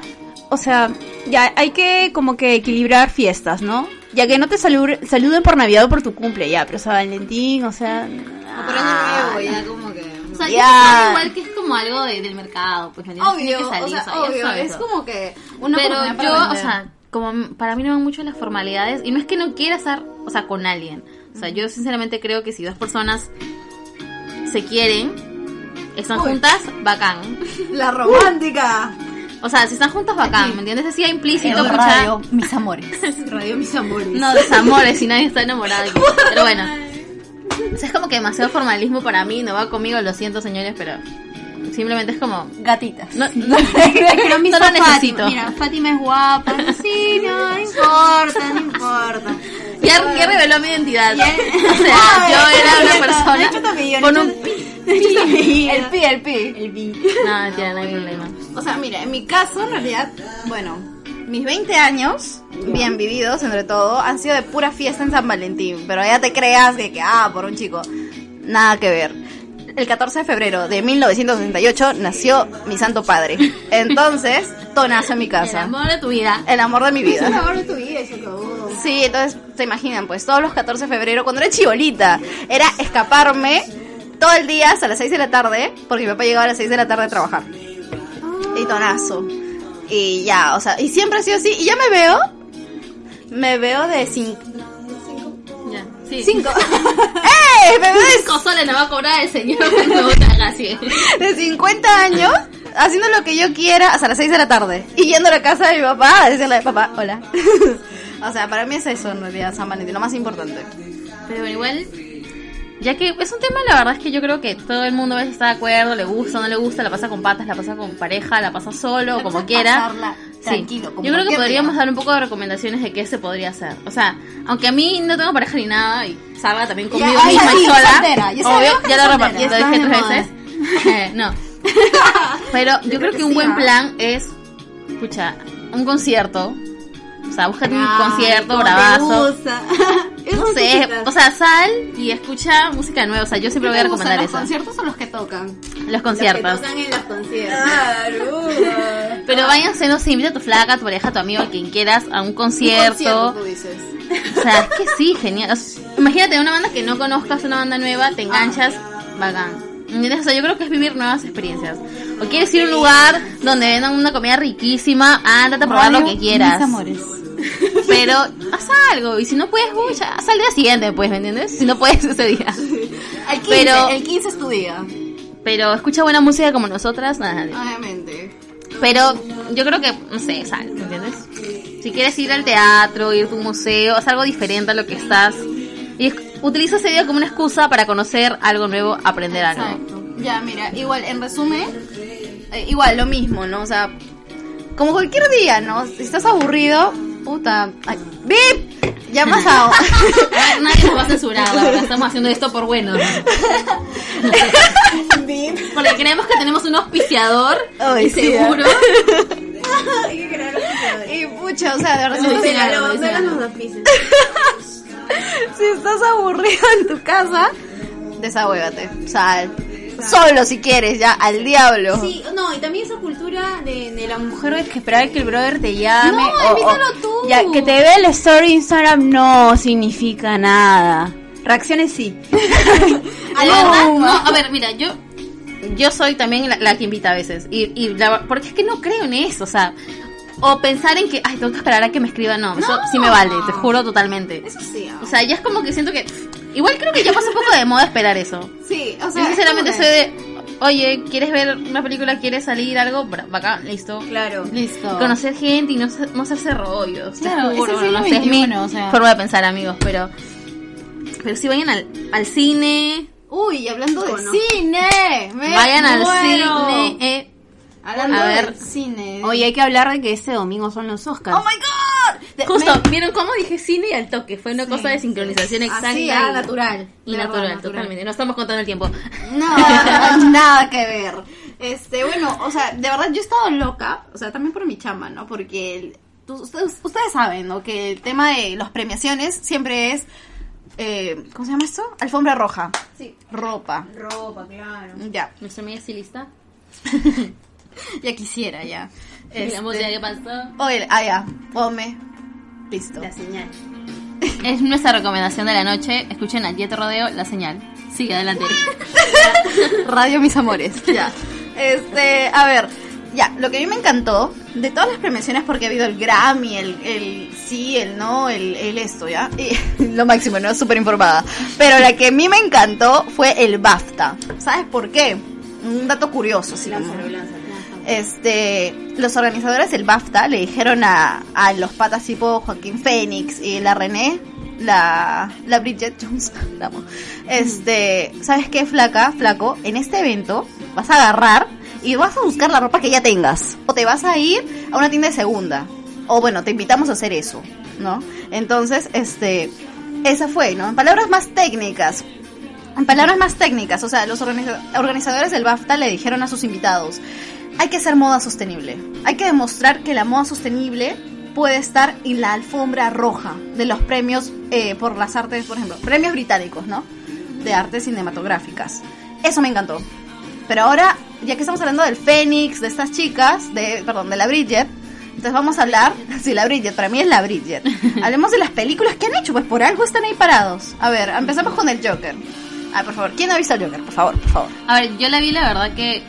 o sea, ya hay que como que equilibrar fiestas, ¿no? Ya que no te salu- saluden por Navidad o por tu cumple, ya, pero San Valentín, o sea... O por año nuevo, ya como que. O sea, igual que es como algo de- del mercado, pues. Obvio, Tiene que salir, o sea, o sea, obvio, es como que una Pero yo, o sea, como para mí no van mucho las formalidades, y no es que no quiera estar, o sea, con alguien. O sea, yo sinceramente creo que si dos personas se quieren, están Uy. juntas, bacán. La romántica. O sea, si están juntos, bacán, ¿me entiendes? Decía implícito, pucha, radio, mis amores. Radio Mis Amores. No, desamores, si nadie está enamorado. aquí. Pero bueno. O sea, es como que demasiado formalismo para mí, no va conmigo, lo siento señores, pero simplemente es como... Gatitas. No, no, Pero no lo necesito. Mira, Fátima es guapa. Sí, no, no importa, no importa. Ya, ya reveló mi identidad. Ya- O sea, Ay, yo era no, una no, persona no, yo también, con no, un... yo- El pi, el pi. El pi. No, mentira, no hay problema. O sea, mira, en mi caso, en realidad, bueno, mis 20 años, bien vividos entre todo, han sido de pura fiesta en San Valentín. Pero ya te creas que, que, ah, por un chico. Nada que ver. El 14 de febrero de 1968 nació mi santo padre. Entonces, tonazo en mi El casa. amor de tu vida. El amor de mi Es el vida. amor de tu vida, eso acabó. Sí, entonces se imaginan, pues todos los 14 de febrero, cuando era chibolita, era escaparme todo el día hasta las 6 de la tarde, porque mi papá llegaba a las 6 de la tarde a trabajar. Y tonazo. Y ya, o sea, y siempre ha sido así. Y ya me veo, me veo de 5. Sí. ¡Cinco! ¡Eh! De, Cinco soles le va a cobrar el señor cuando te haga así. de 50 años haciendo lo que yo quiera hasta las 6 de la tarde. Y yendo a la casa de mi papá a decirle, papá, hola. o sea, para mí es eso en realidad, San Valentín, lo más importante. Pero bueno, igual, ya que es un tema, la verdad es que yo creo que todo el mundo a veces está de acuerdo, le gusta, no le gusta, la pasa con patas, la pasa con pareja, la pasa solo, como quiera. Pasarla Sí. Tranquilo, como Yo creo que podríamos día. dar un poco de recomendaciones de qué se podría hacer. O sea, aunque a mí no tengo pareja ni nada y salga también conmigo ay, misma sí, y sola, soltera, ya obvio, que ya lo, Ya lo dije tres veces. Eh, no. Pero yo creo que un buen plan es, escucha, un concierto. O sea, búscate un concierto bravazo. No sé, o sea, sal y escucha música nueva. O sea, yo siempre voy a recomendar ¿Los eso. conciertos o los que tocan? Los conciertos. en los conciertos. Pero váyanse, no sé, invita a tu flaca, a tu pareja, a tu amigo, a quien quieras, a un concierto. tú dices. O sea, es que sí, genial. O sea, imagínate una banda que no conozcas, una banda nueva, te enganchas, bacán. O sea, yo creo que es vivir nuevas experiencias. O quieres ir a un lugar donde vendan una comida riquísima, ándate a probar lo que quieras. Mis amores. Pero haz algo, y si no puedes, uy, ya, haz al día siguiente, pues, ¿me entiendes? Si no puedes ese día. El 15, Pero- el 15 es tu día. Pero escucha buena música como nosotras, nada. Obviamente. Pero yo creo que, no sé, sal, ¿me entiendes? Si quieres ir al teatro, ir a un museo, haz algo diferente a lo que estás. Y es- utiliza ese día como una excusa para conocer algo nuevo, aprender algo. Exacto. Ya, mira, igual, en resumen, eh, igual lo mismo, ¿no? O sea, como cualquier día, ¿no? Si estás aburrido, puta. Ay, ¡Bip! Llamas a. A ver, nadie nos va a censurar, la verdad, estamos haciendo esto por bueno. Porque creemos que tenemos un auspiciador Ay, y sí, seguro. y pucha, o sea, de verdad, No, si, dicen algo. si estás aburrido en tu casa, desahuévate. Sal. Solo si quieres, ya, al diablo. Sí, no, y también esa cultura de, de la mujer es que esperar que el brother te llame. No, o- tú. Ya, que te vea el story Instagram no significa nada. Reacciones sí. A la verdad, no, a ver, mira, yo yo soy también la, la que invita a veces. Y, y la- porque es que no creo en eso, o sea. O pensar en que, ay, tengo que esperar a que me escriban. No, eso sí me vale, te juro totalmente. Eso sí. ah. O sea, ya es como que siento que. Igual creo que ya pasa un poco de moda esperar eso. sí, o sea. Yo sinceramente soy de. Oye, ¿quieres ver una película? ¿Quieres salir algo? Bacán, listo. Claro. Listo. Conocer gente y no se, no se hace rollos. te Claro, juro, el no sé, es mi o sea. forma de pensar, amigos, pero. Pero si vayan al, al cine, Uy, hablando de Cono. cine. me vayan al cine. Eh, Hablando A ver. del cine. Oye, hay que hablar de que este domingo son los Oscars. ¡Oh my god! Justo, me- ¿vieron cómo dije cine y al toque? Fue una cosa de sincronización exacta. Así, y- ah, natural. Y natural, totalmente. No estamos contando el tiempo. No, nada que ver. Este, bueno, o sea, de verdad yo he estado loca, o sea, también por mi chamba, ¿no? Porque el- tú- ustedes, ustedes saben, ¿no? Que el tema de las premiaciones siempre es, eh, ¿cómo se llama esto? Alfombra roja. Sí. Ropa. Ropa, claro. Ya, Nuestra amiga estilista. ya quisiera, ya. Música que pasó. Oye, ah, ya. Listo. La señal. Es nuestra recomendación de la noche. Escuchen a Jet Rodeo, La Señal. Sigue adelante. Radio Mis Amores. Ya. Este, a ver, ya, lo que a mí me encantó de todas las premiaciones, porque ha habido el Grammy, el, el sí, el no, el, el esto, ¿ya? Y, lo máximo, ¿no? Súper informada. Pero la que a mí me encantó fue el BAFTA. ¿Sabes por qué? Un dato curioso, sí. como- este, los organizadores del BAFTA le dijeron a, a los patas tipo Joaquín Phoenix y la René, la, la Bridget Jones, la este, ¿sabes qué, flaca, flaco? En este evento vas a agarrar y vas a buscar la ropa que ya tengas. O te vas a ir a una tienda de segunda. O bueno, te invitamos a hacer eso, ¿no? Entonces, este, esa fue, ¿no? En palabras más técnicas, en palabras más técnicas, o sea, los organiza- organizadores del BAFTA le dijeron a sus invitados, hay que hacer moda sostenible. Hay que demostrar que la moda sostenible puede estar en la alfombra roja de los premios eh, por las artes, por ejemplo, premios británicos, ¿no? De artes cinematográficas. Eso me encantó. Pero ahora, ya que estamos hablando del Fénix, de estas chicas, de, perdón, de la Bridget, entonces vamos a hablar, sí, la Bridget, para mí es la Bridget. Hablemos de las películas que han hecho, pues por algo están ahí parados. A ver, empezamos con el Joker. Ah, por favor, ¿quién ha visto el Joker? Por favor, por favor. A ver, yo la vi, la verdad que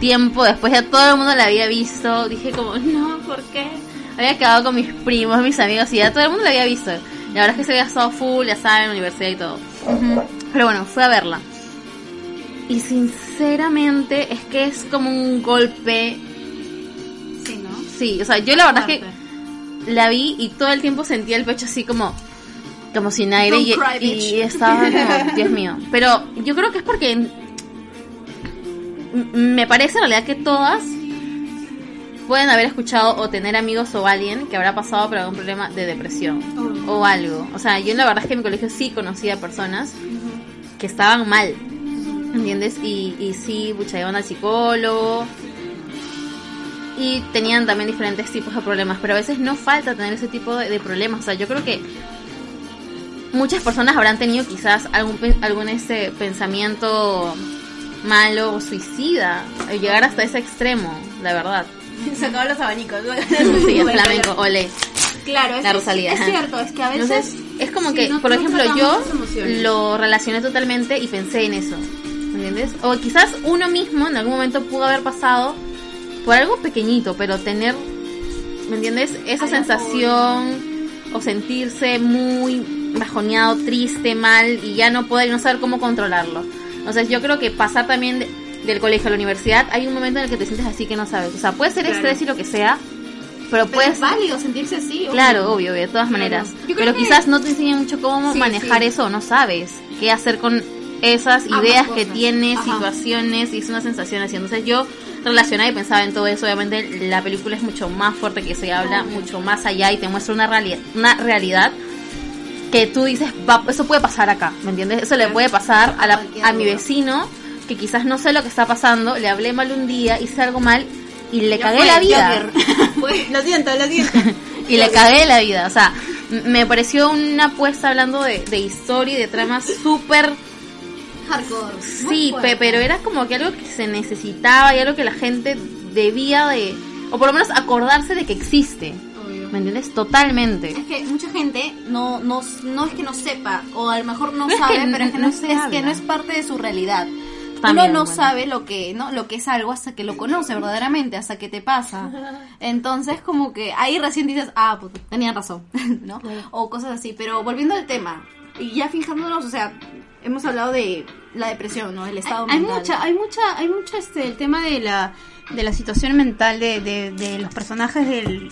tiempo después ya todo el mundo la había visto. Dije como, no, ¿por qué? Había quedado con mis primos, mis amigos y ya todo el mundo la había visto. La verdad es que se había estado full, ya saben, universidad y todo. Pero bueno, fui a verla. Y sinceramente es que es como un golpe. Sí, ¿no? Sí, o sea, yo la verdad es que la vi y todo el tiempo sentía el pecho así como como sin aire y, cry, y estaba como, Dios mío. Pero yo creo que es porque me parece en realidad que todas pueden haber escuchado o tener amigos o alguien que habrá pasado por algún problema de depresión o algo. O sea, yo la verdad es que en mi colegio sí conocía personas que estaban mal, ¿entiendes? Y, y sí, pucha, iban al psicólogo y tenían también diferentes tipos de problemas, pero a veces no falta tener ese tipo de, de problemas. O sea, yo creo que muchas personas habrán tenido quizás algún, algún este pensamiento malo o suicida, llegar hasta ese extremo, la verdad. Sacaba los abanicos. Sí, el flamenco, ole. Claro, es, La es- Rosalía, es ajá. cierto, es que a veces... Entonces, es como sí, que, no- por no ejemplo, yo lo relacioné totalmente y pensé en eso. ¿Entiendes? O quizás uno mismo en algún momento pudo haber pasado por algo pequeñito, pero tener, ¿me entiendes? Esa Ay, sensación o sentirse muy bajoneado, triste, mal y ya no poder no saber cómo controlarlo. Entonces, yo creo que pasar también de- del colegio a la universidad, hay un momento en el que te sientes así que no sabes. O sea, puede ser Claro. estrés y lo que sea, pero Pero puedes es válido sentirse así. obvio. Claro, obvio, de todas maneras. Pero que- quizás no te enseñan mucho cómo Sí, manejar sí. eso, no sabes qué hacer con esas Ambas ideas que tienes, Ajá. situaciones, y es una sensación así. Entonces yo relacionaba y pensaba en todo eso. Obviamente la película es mucho más fuerte que se habla, Obvio. mucho más allá y te muestra una, realidad una realidad que tú dices, "Va, eso puede pasar acá, ¿me entiendes? Eso le puede pasar a, la- a mi vecino que quizás no sé lo que está pasando, le hablé mal un día, hice algo mal y le Ya cagué fue, la vida. Fue. Lo siento, lo siento. Y le cagué la vida. O sea, me pareció una apuesta hablando de, de historia y de tramas súper. Hardcore. Sí, pe- pero era como que algo que se necesitaba y algo que la gente debía de. O por lo menos acordarse de que existe. ¿Me entiendes? Totalmente. Es que mucha gente no, no, no es que no sepa, o a lo mejor no No es sabe, que pero es que no es habla. que no es parte de su realidad. También, Uno no bueno. sabe lo que, ¿no? Lo que es algo hasta que lo conoce verdaderamente, hasta que te pasa. Entonces, como que ahí recién dices, ah, pues tenían razón, ¿no? O cosas así. Pero volviendo al tema, y ya fijándonos, o sea, hemos hablado de la depresión, ¿no? El estado hay mental. mucha, hay mucha, hay mucho este el tema de la de la situación mental de, de, de los personajes del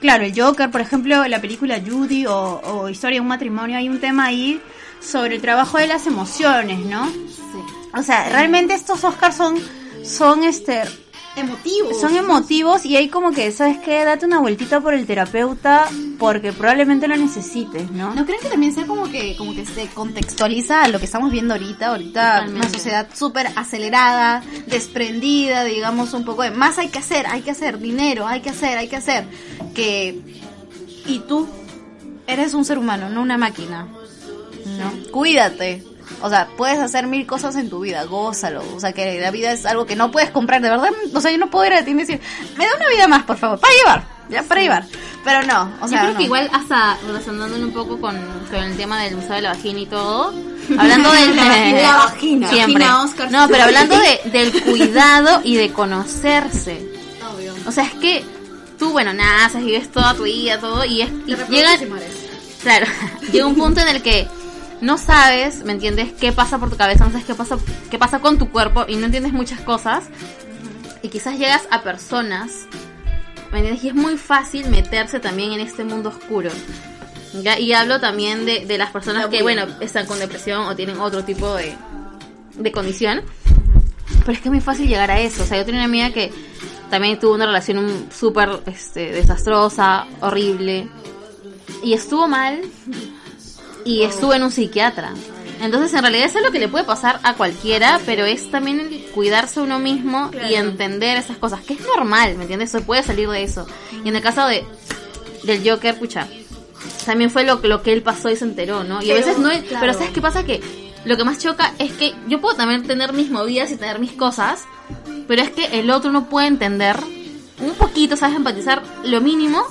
claro el Joker por ejemplo la película Judy o, o Historia de un matrimonio hay un tema ahí sobre el trabajo de las emociones no o sea realmente estos Oscars son son este Emotivos. son emotivos y hay como que sabes qué date una vueltita por el terapeuta porque probablemente lo necesites no ¿No creen que también sea como que como que se contextualiza a lo que estamos viendo ahorita? Ahorita Totalmente. una sociedad súper acelerada, desprendida, digamos un poco de más hay que hacer, hay que hacer dinero, hay que hacer, hay que hacer. Que y tú eres un ser humano, no una máquina. ¿No? Cuídate. O sea, puedes hacer mil cosas en tu vida, gózalo. O sea, que la vida es algo que no puedes comprar, de verdad. O sea, yo no puedo ir a ti y decir, me da una vida más, por favor, para llevar, ya, para llevar. Pero no, o sea, Yo creo no. que igual hasta relacionándolo un poco con, con el tema del museo de la vagina y todo, hablando del La vagina. siempre. Vagina Oscar. No, pero hablando de, del cuidado y de conocerse. Obvio. O sea, es que tú, bueno, naces, vives toda tu vida, todo, y, es, y llega, y claro, llega un punto en el que no sabes, ¿me entiendes? ¿Qué pasa por tu cabeza? No sabes qué pasa, qué pasa con tu cuerpo y no entiendes muchas cosas. y quizás llegas a personas, ¿me entiendes? Y es muy fácil meterse también en este mundo oscuro. ¿ya? Y hablo también de, de las personas que, bueno, están con depresión o tienen otro tipo de, de condición. Pero es que es muy fácil llegar a eso. O sea, yo tenía una amiga que también tuvo una relación un- súper este, desastrosa, horrible. Y estuvo mal y estuvo en un psiquiatra. Entonces, en realidad, eso es lo que le puede pasar a cualquiera, pero es también el cuidarse uno mismo y entender esas cosas, que es normal, ¿me entiendes? Se puede salir de eso. Y en el caso de del Joker, pucha, también fue lo, lo que él pasó y se enteró, ¿no? Y a veces no es... claro. Pero ¿sabes qué pasa? Que lo que más choca es que yo puedo también tener mis movidas y tener mis cosas, pero es que el otro no puede entender un poquito, ¿sabes? Empatizar lo mínimo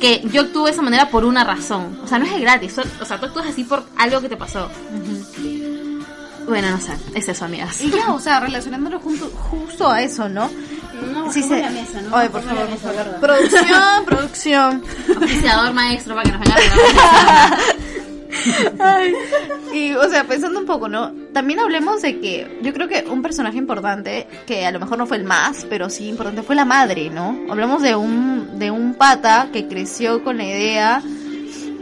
que yo actúo de esa manera por una razón. O sea, no es gratis. O sea, tú actúas así por algo que te pasó. Bueno, no sé. Es eso, amigas. Y ya, o sea, relacionándolo junto, justo a eso, ¿no? No, Sí, se- la mesa, ¿no? Ay, por favor, por favor. Producción, producción. Oficiador maestro para que nos venga a. Ay, y, o sea, pensando un poco, ¿no? También hablemos de que yo creo que un personaje importante, que a lo mejor no fue el más, pero sí importante, fue la madre, ¿no? Hablamos de un, de un pata que creció con la idea,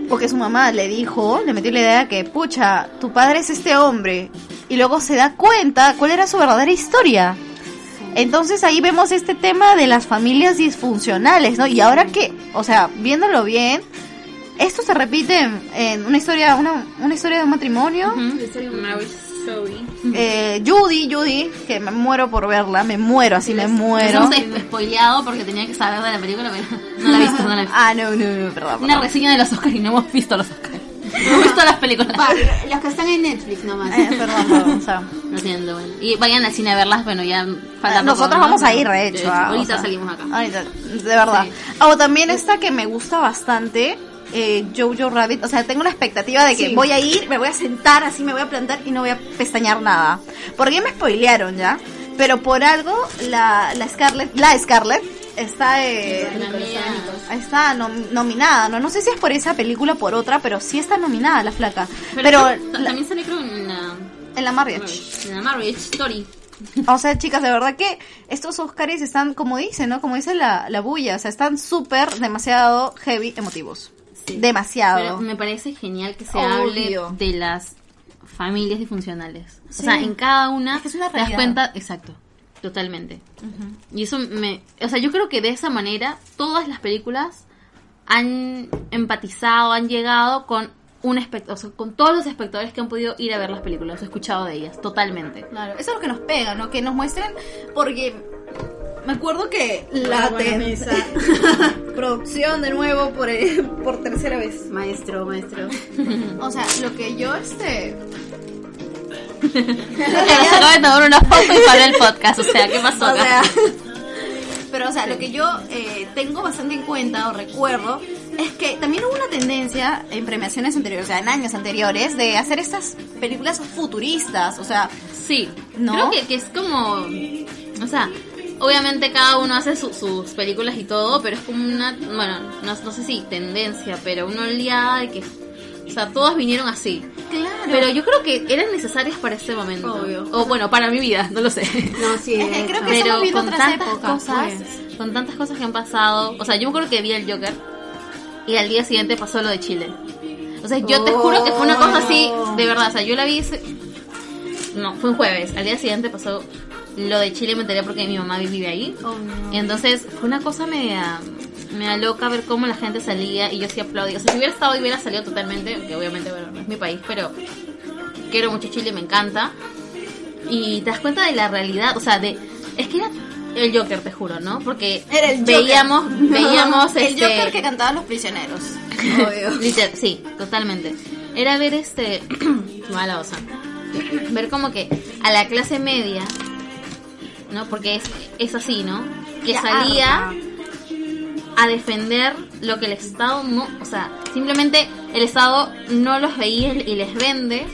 porque su mamá le dijo, le metió la idea que, pucha, tu padre es este hombre, y luego se da cuenta cuál era su verdadera historia. Entonces ahí vemos este tema de las familias disfuncionales, ¿no? Y ahora que, o sea, viéndolo bien, esto se repite en, una historia, una, una historia de un matrimonio. Marriage Story. Eh, Judy, Judy, que me muero por verla, me muero, así me muero. Hemos spoileado porque tenía que saber de la película, pero no la he visto, no la he visto. Ah, no, no, no, perdón. Una perdón. reseña de los Oscars y no hemos visto los Oscars. No hemos visto las películas. Va, las que están en Netflix nomás. Eh, perdón, perdón, o sea, Lo siento, bueno. Y vayan al cine a verlas, bueno, ya falta poco, Nosotros ¿no? vamos a Pero, ir, de hecho. ah, Ahorita o sea, salimos acá. Ahorita, de verdad. Sí. O también esta que me gusta bastante, eh, Jojo Rabbit. O sea, tengo una expectativa de que Sí. voy a ir, me voy a sentar, así me voy a plantar y no voy a pestañear nada. Porque me spoilearon ya. Pero por algo, la, la Scarlett, la Scarlett está, eh, La está nom- nominada, ¿no? No sé si es por esa película o por otra, pero sí está nominada la flaca. Pero, Pero, ta- la- también sale creo en la, en la Marriage. en la Marriage Story. O sea, chicas, de verdad que estos Oscars están, como dice, ¿no? Como dice la, la bulla, o sea, están súper demasiado heavy emotivos. Sí. Demasiado. Pero me parece genial que se Obvio. hable de las familias disfuncionales. Sí. O sea, en cada una Es que es una te das cuenta, exacto, totalmente. Y eso me, o sea, yo creo que de esa manera todas las películas han empatizado, han llegado con un espect- o sea, con todos los espectadores que han podido ir a ver las películas, he escuchado de ellas, totalmente. Claro, eso es lo que nos pega, ¿no? Que nos muestren, porque me acuerdo que la mesa. producción de nuevo por, eh, por tercera vez. Maestro, maestro. O sea, lo que yo este Se acaba de tomar una foto y paró el podcast, o sea, ¿qué pasó O acá? sea, pero, o sea, lo que yo eh, tengo bastante en cuenta o recuerdo es que también hubo una tendencia en premiaciones anteriores, o sea, en años anteriores, de hacer estas películas futuristas, o sea, Sí, ¿No? creo que, que es como, o sea, obviamente cada uno hace su- sus películas y todo, pero es como una, bueno, no, no sé si tendencia, pero una oleada de que, o sea, todas vinieron así. claro. Pero yo creo que eran necesarias para este momento. Obvio. O bueno, para mi vida, no lo sé. No, sí, Es que creo que Pero estamos con otras tantas épocas, cosas, pues. con tantas cosas que han pasado, o sea, yo me acuerdo que vi el Joker y al día siguiente pasó lo de Chile. O sea, yo te juro que fue una cosa así, de verdad, o sea, yo la vi ese... No, fue un jueves, al día siguiente pasó lo de Chile, me enteré porque mi mamá vive ahí. Oh, no. Y entonces fue una cosa media, media loca ver cómo la gente salía y yo sí aplaudía. O sea, si hubiera estado y hubiera salido totalmente, que obviamente bueno, no es mi país, pero quiero mucho Chile, me encanta. Y te das cuenta de la realidad, o sea, de es que era el Joker, te juro, ¿no? Porque Era el Joker. veíamos, veíamos el este, Joker que cantaban los prisioneros. Obvio. Sí, totalmente. Era ver este. mala osa. Ver como que a la clase media, ¿no? Porque es, es así, ¿no? Que salía harta. a defender lo que el Estado no. O sea, simplemente el Estado no los veía y les vende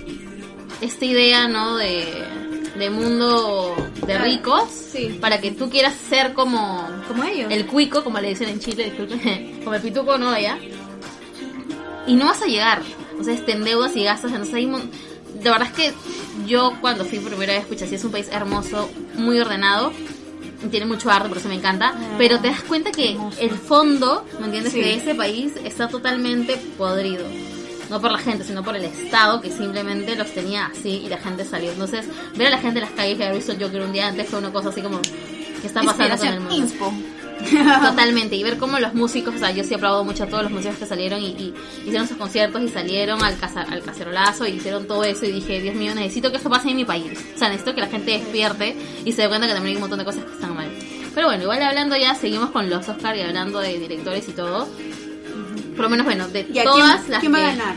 esta idea, ¿no? De, de mundo de ricos. Sí. Para que tú quieras ser como Como ellos. el cuico, como le dicen en Chile, disculpen, como el pituco, ¿no? Allá. Y no vas a llegar. O sea, te endeudas y gastas. Entonces hay De verdad es que yo cuando fui por primera vez, escuché, sí es un país hermoso, muy ordenado. tiene mucho arte, por eso me encanta, pero te das cuenta que el fondo, ¿me entiendes? Sí. De ese país está totalmente podrido. No por la gente, sino por el Estado que simplemente los tenía así y la gente salió. Entonces, ver a la gente en las calles que había visto el Joker un día antes fue una cosa así como... ¿Qué está pasando con el mundo? inspo. Totalmente, y ver cómo los músicos, o sea, yo sí aplaudo mucho a todos los músicos que salieron y, y hicieron sus conciertos y salieron al, caza- al cacerolazo y hicieron todo eso y dije, Dios mío, necesito que esto pase en mi país. O sea, necesito que la gente despierte y se dé cuenta que también hay un montón de cosas que están mal. Pero bueno, igual hablando ya, seguimos con los Oscar y hablando de directores y todo. Por lo menos, bueno, de ¿Y a todas quién, las quién va que- a ganar?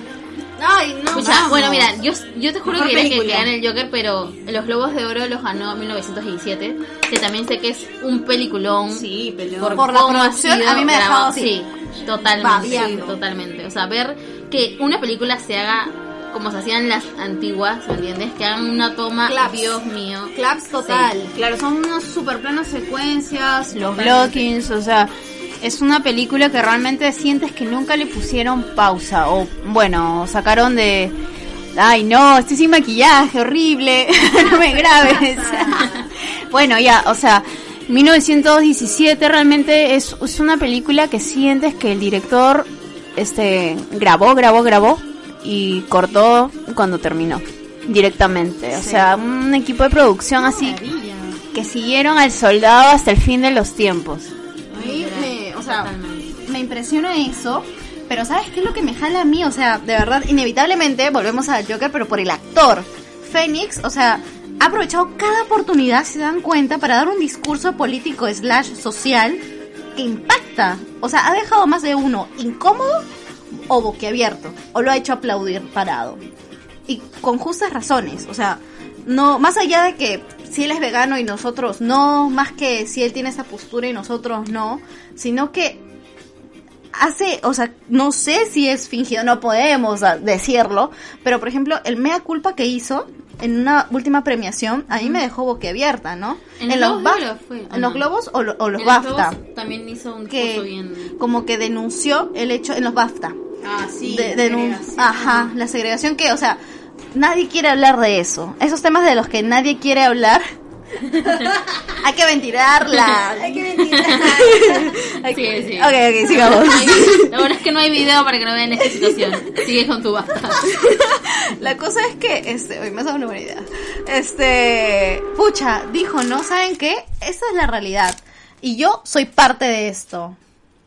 Ay, no. Escucha, vamos. bueno, mira, yo, yo te juro Mejor que quería que, película. que gane el Joker, pero los Globos de Oro los ganó en 1917, que también sé que es un peliculón. Sí, pero... por, Por la cómo ha producción, sido a mí me ha dejado grabado. así, Sí, totalmente, totalmente. O sea, ver que una película se haga como se hacían las antiguas, ¿me entiendes? Que hagan una toma, Claps. Dios mío. Claps total. Claro, son unos super planos secuencias, los blockings, o sea, es una película que realmente sientes que nunca le pusieron pausa o bueno, sacaron de ay no, estoy sin maquillaje, horrible, no me grabes. bueno, ya, o sea, 1917 realmente es, es una película que sientes que el director este grabó, grabó, grabó y cortó cuando terminó directamente, o sea, un equipo de producción así que siguieron al soldado hasta el fin de los tiempos. Me, sea, Totalmente. me impresiona eso. Pero ¿sabes qué es lo que me jala a mí? O sea, de verdad, inevitablemente volvemos al Joker, pero por el actor. Fénix, o sea, ha aprovechado cada oportunidad, si se dan cuenta, para dar un discurso político slash social que impacta. O sea, ha dejado más de uno incómodo o boquiabierto. O lo ha hecho aplaudir parado. Y con justas razones. O sea, no, más allá de que si él es vegano y nosotros no, más que si él tiene esa postura y nosotros no, sino que hace, o sea, no sé si es fingido, no podemos decirlo, pero por ejemplo, el mea culpa que hizo en una última premiación, a mí me dejó boquiabierta, ¿no? ¿En los Globos fue, en los globos o, lo- o los En BAFTA, también hizo un que bien. como que denunció el hecho en los BAFTA. Ah, sí. de, denun- ajá, la segregación que, o sea, nadie quiere hablar de eso. Esos temas de los que nadie quiere hablar. Hay que ventilarla. Hay que ventilarla. Sí, sí. Ok, ok, sigamos. Lo bueno es que no hay video para que no vean esta situación. Sigue con tu basta. La cosa es que, este, hoy me ha dado una buena idea. Este, pucha, dijo, ¿no? ¿Saben qué? Esa es la realidad. Y yo soy parte de esto.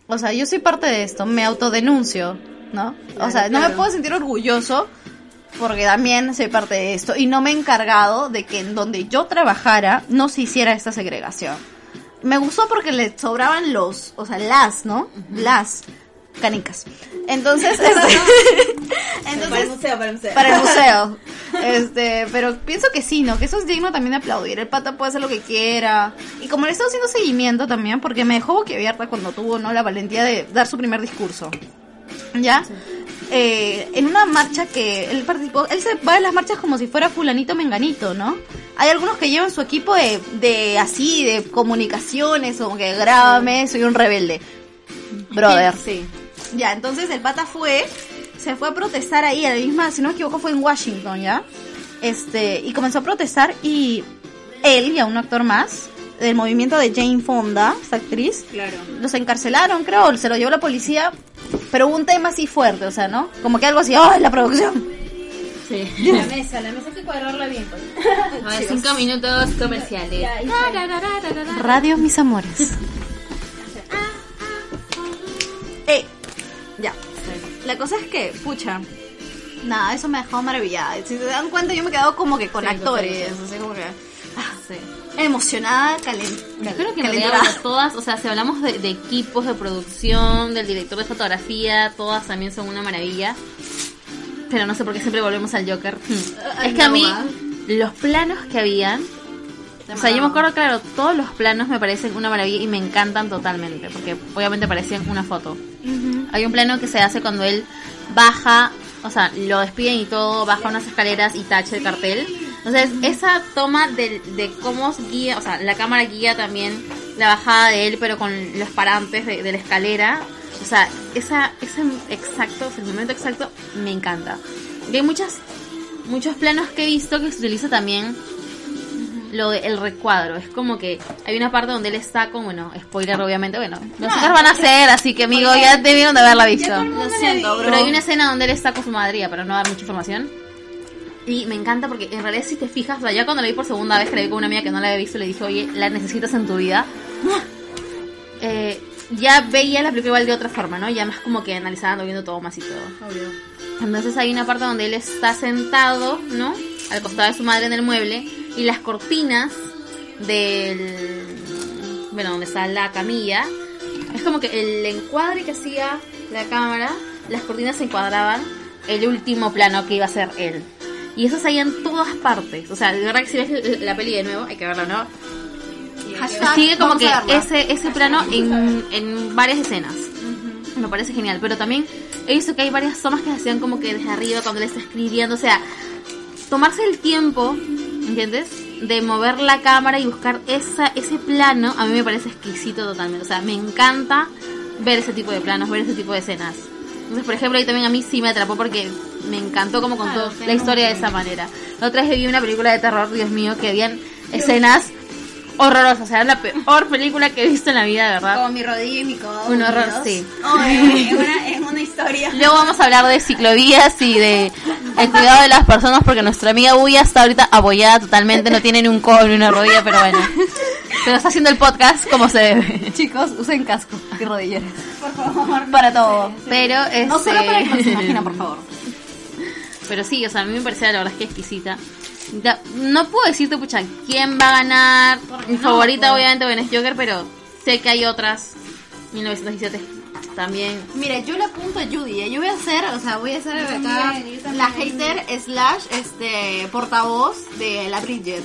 O sea, yo soy parte de esto. Me autodenuncio, ¿no? o sea, no me puedo sentir orgulloso porque también soy parte de esto. Y no me he encargado de que en donde yo trabajara no se hiciera esta segregación. Me gustó porque le sobraban los, o sea, las, ¿no? Las canicas. Entonces, este, entonces museo, para el museo. para el museo. Este, pero pienso que sí, ¿no? Que eso es digno también de aplaudir. El pata puede hacer lo que quiera. Y como le he estado haciendo seguimiento también, porque me dejó boquiabierta cuando tuvo, ¿no? La valentía de dar su primer discurso. ¿Ya? Eh, en una marcha que él participó, él se va a las marchas como si fuera fulanito menganito, ¿no? Hay algunos que llevan su equipo de, de así, de comunicaciones, como que grábame, soy un rebelde. Brother. Sí. Ya, entonces el pata fue, se fue a protestar ahí, a la misma, si no me equivoco, fue en Washington, ¿ya? Este, y comenzó a protestar y él y a un actor más del movimiento de Jane Fonda, esta actriz, Claro. los encarcelaron, creo, se lo llevó la policía, pero hubo un tema así fuerte, o sea, ¿no? Como que algo así, ¡oh, la producción! Sí. La mesa, la mesa hay que cuadrarla bien. pues. A ver, cinco minutos comerciales. Radio Mis Amores. Eh, ya. La cosa es que, pucha, nada, eso me ha dejado maravillada. Si se dan cuenta, yo me he quedado como que con Sí, actores, así como que ah, emocionada, calen- Creo que realidad todas, o sea, si hablamos de, de equipos de producción, del director de fotografía, todas también son una maravilla. Pero no sé por qué siempre volvemos al Joker. Ay, es que a mí, los planos que habían, o sea, yo me acuerdo, claro, todos los planos me parecen una maravilla y me encantan totalmente, porque obviamente parecían una foto. Hay un plano que se hace cuando él baja, o sea, lo despiden y todo, baja unas escaleras y tacha el cartel. Entonces, esa toma de, de cómo guía, o sea, la cámara guía también la bajada de él, pero con los parantes de, de la escalera. O sea, esa, ese exacto, el momento exacto, me encanta. Y hay muchas, muchos planos que he visto que se utiliza también lo del recuadro. Es como que hay una parte donde él está con, bueno, spoiler obviamente, bueno, chicos van a hacer, así que amigo, ya debieron de haberla visto. Lo siento, bro. Pero hay una escena donde él está con su madre, ya, para no dar mucha información. Y me encanta porque en realidad si te fijas, o sea, ya cuando la vi por segunda vez, vi con una amiga que no la había visto, le dije, oye, la necesitas en tu vida. Eh, ya veía la película igual de otra forma, ¿no? Ya más como que analizando, viendo todo más y todo. Entonces hay una parte donde él está sentado, ¿no? Al costado de su madre en el mueble y las cortinas del... Bueno, donde está la camilla. Es como que el encuadre que hacía la cámara, las cortinas se encuadraban el último plano que iba a ser él. Y eso salía en todas partes. O sea, de verdad que si ves la peli de nuevo, hay que verla, ¿no? Hashtag, Sigue como que verla. ese, ese plano en, en varias escenas. Me parece genial. Pero también he visto que hay varias tomas que se hacían como que desde arriba cuando le está escribiendo. O sea, tomarse el tiempo, ¿entiendes? De mover la cámara y buscar esa, ese plano, a mí me parece exquisito totalmente. O sea, me encanta ver ese tipo de planos, ver ese tipo de escenas. Entonces, por ejemplo, ahí también a mí sí me atrapó porque me encantó cómo contó la no historia de esa manera. La otra vez vi una película de terror, Dios mío, que habían escenas horrorosas. O sea, era la peor película que he visto en la vida, verdad. Como mi rodilla y mi codo. Un horror, sí. Ay, es, una, es una historia. Luego vamos a hablar de ciclovías y de el cuidado de las personas porque nuestra amiga Buya está ahorita apoyada totalmente, no tiene ni un codo ni una rodilla, pero bueno. Pero está haciendo el podcast como se debe. Chicos, usen casco y rodilleras. Por favor. Para todo. Pero este... No solo para que nos imaginen, por favor. Pero sí, o sea, a mí me parece la verdad es que exquisita. No puedo decirte, pucha, quién va a ganar. Mi favorita, obviamente, bueno, es Joker, pero sé que hay otras. 1917 también. Mira, yo le apunto a Judy. ¿eh? Yo voy a ser, o sea, voy a ser la hater slash este portavoz de la Bridget.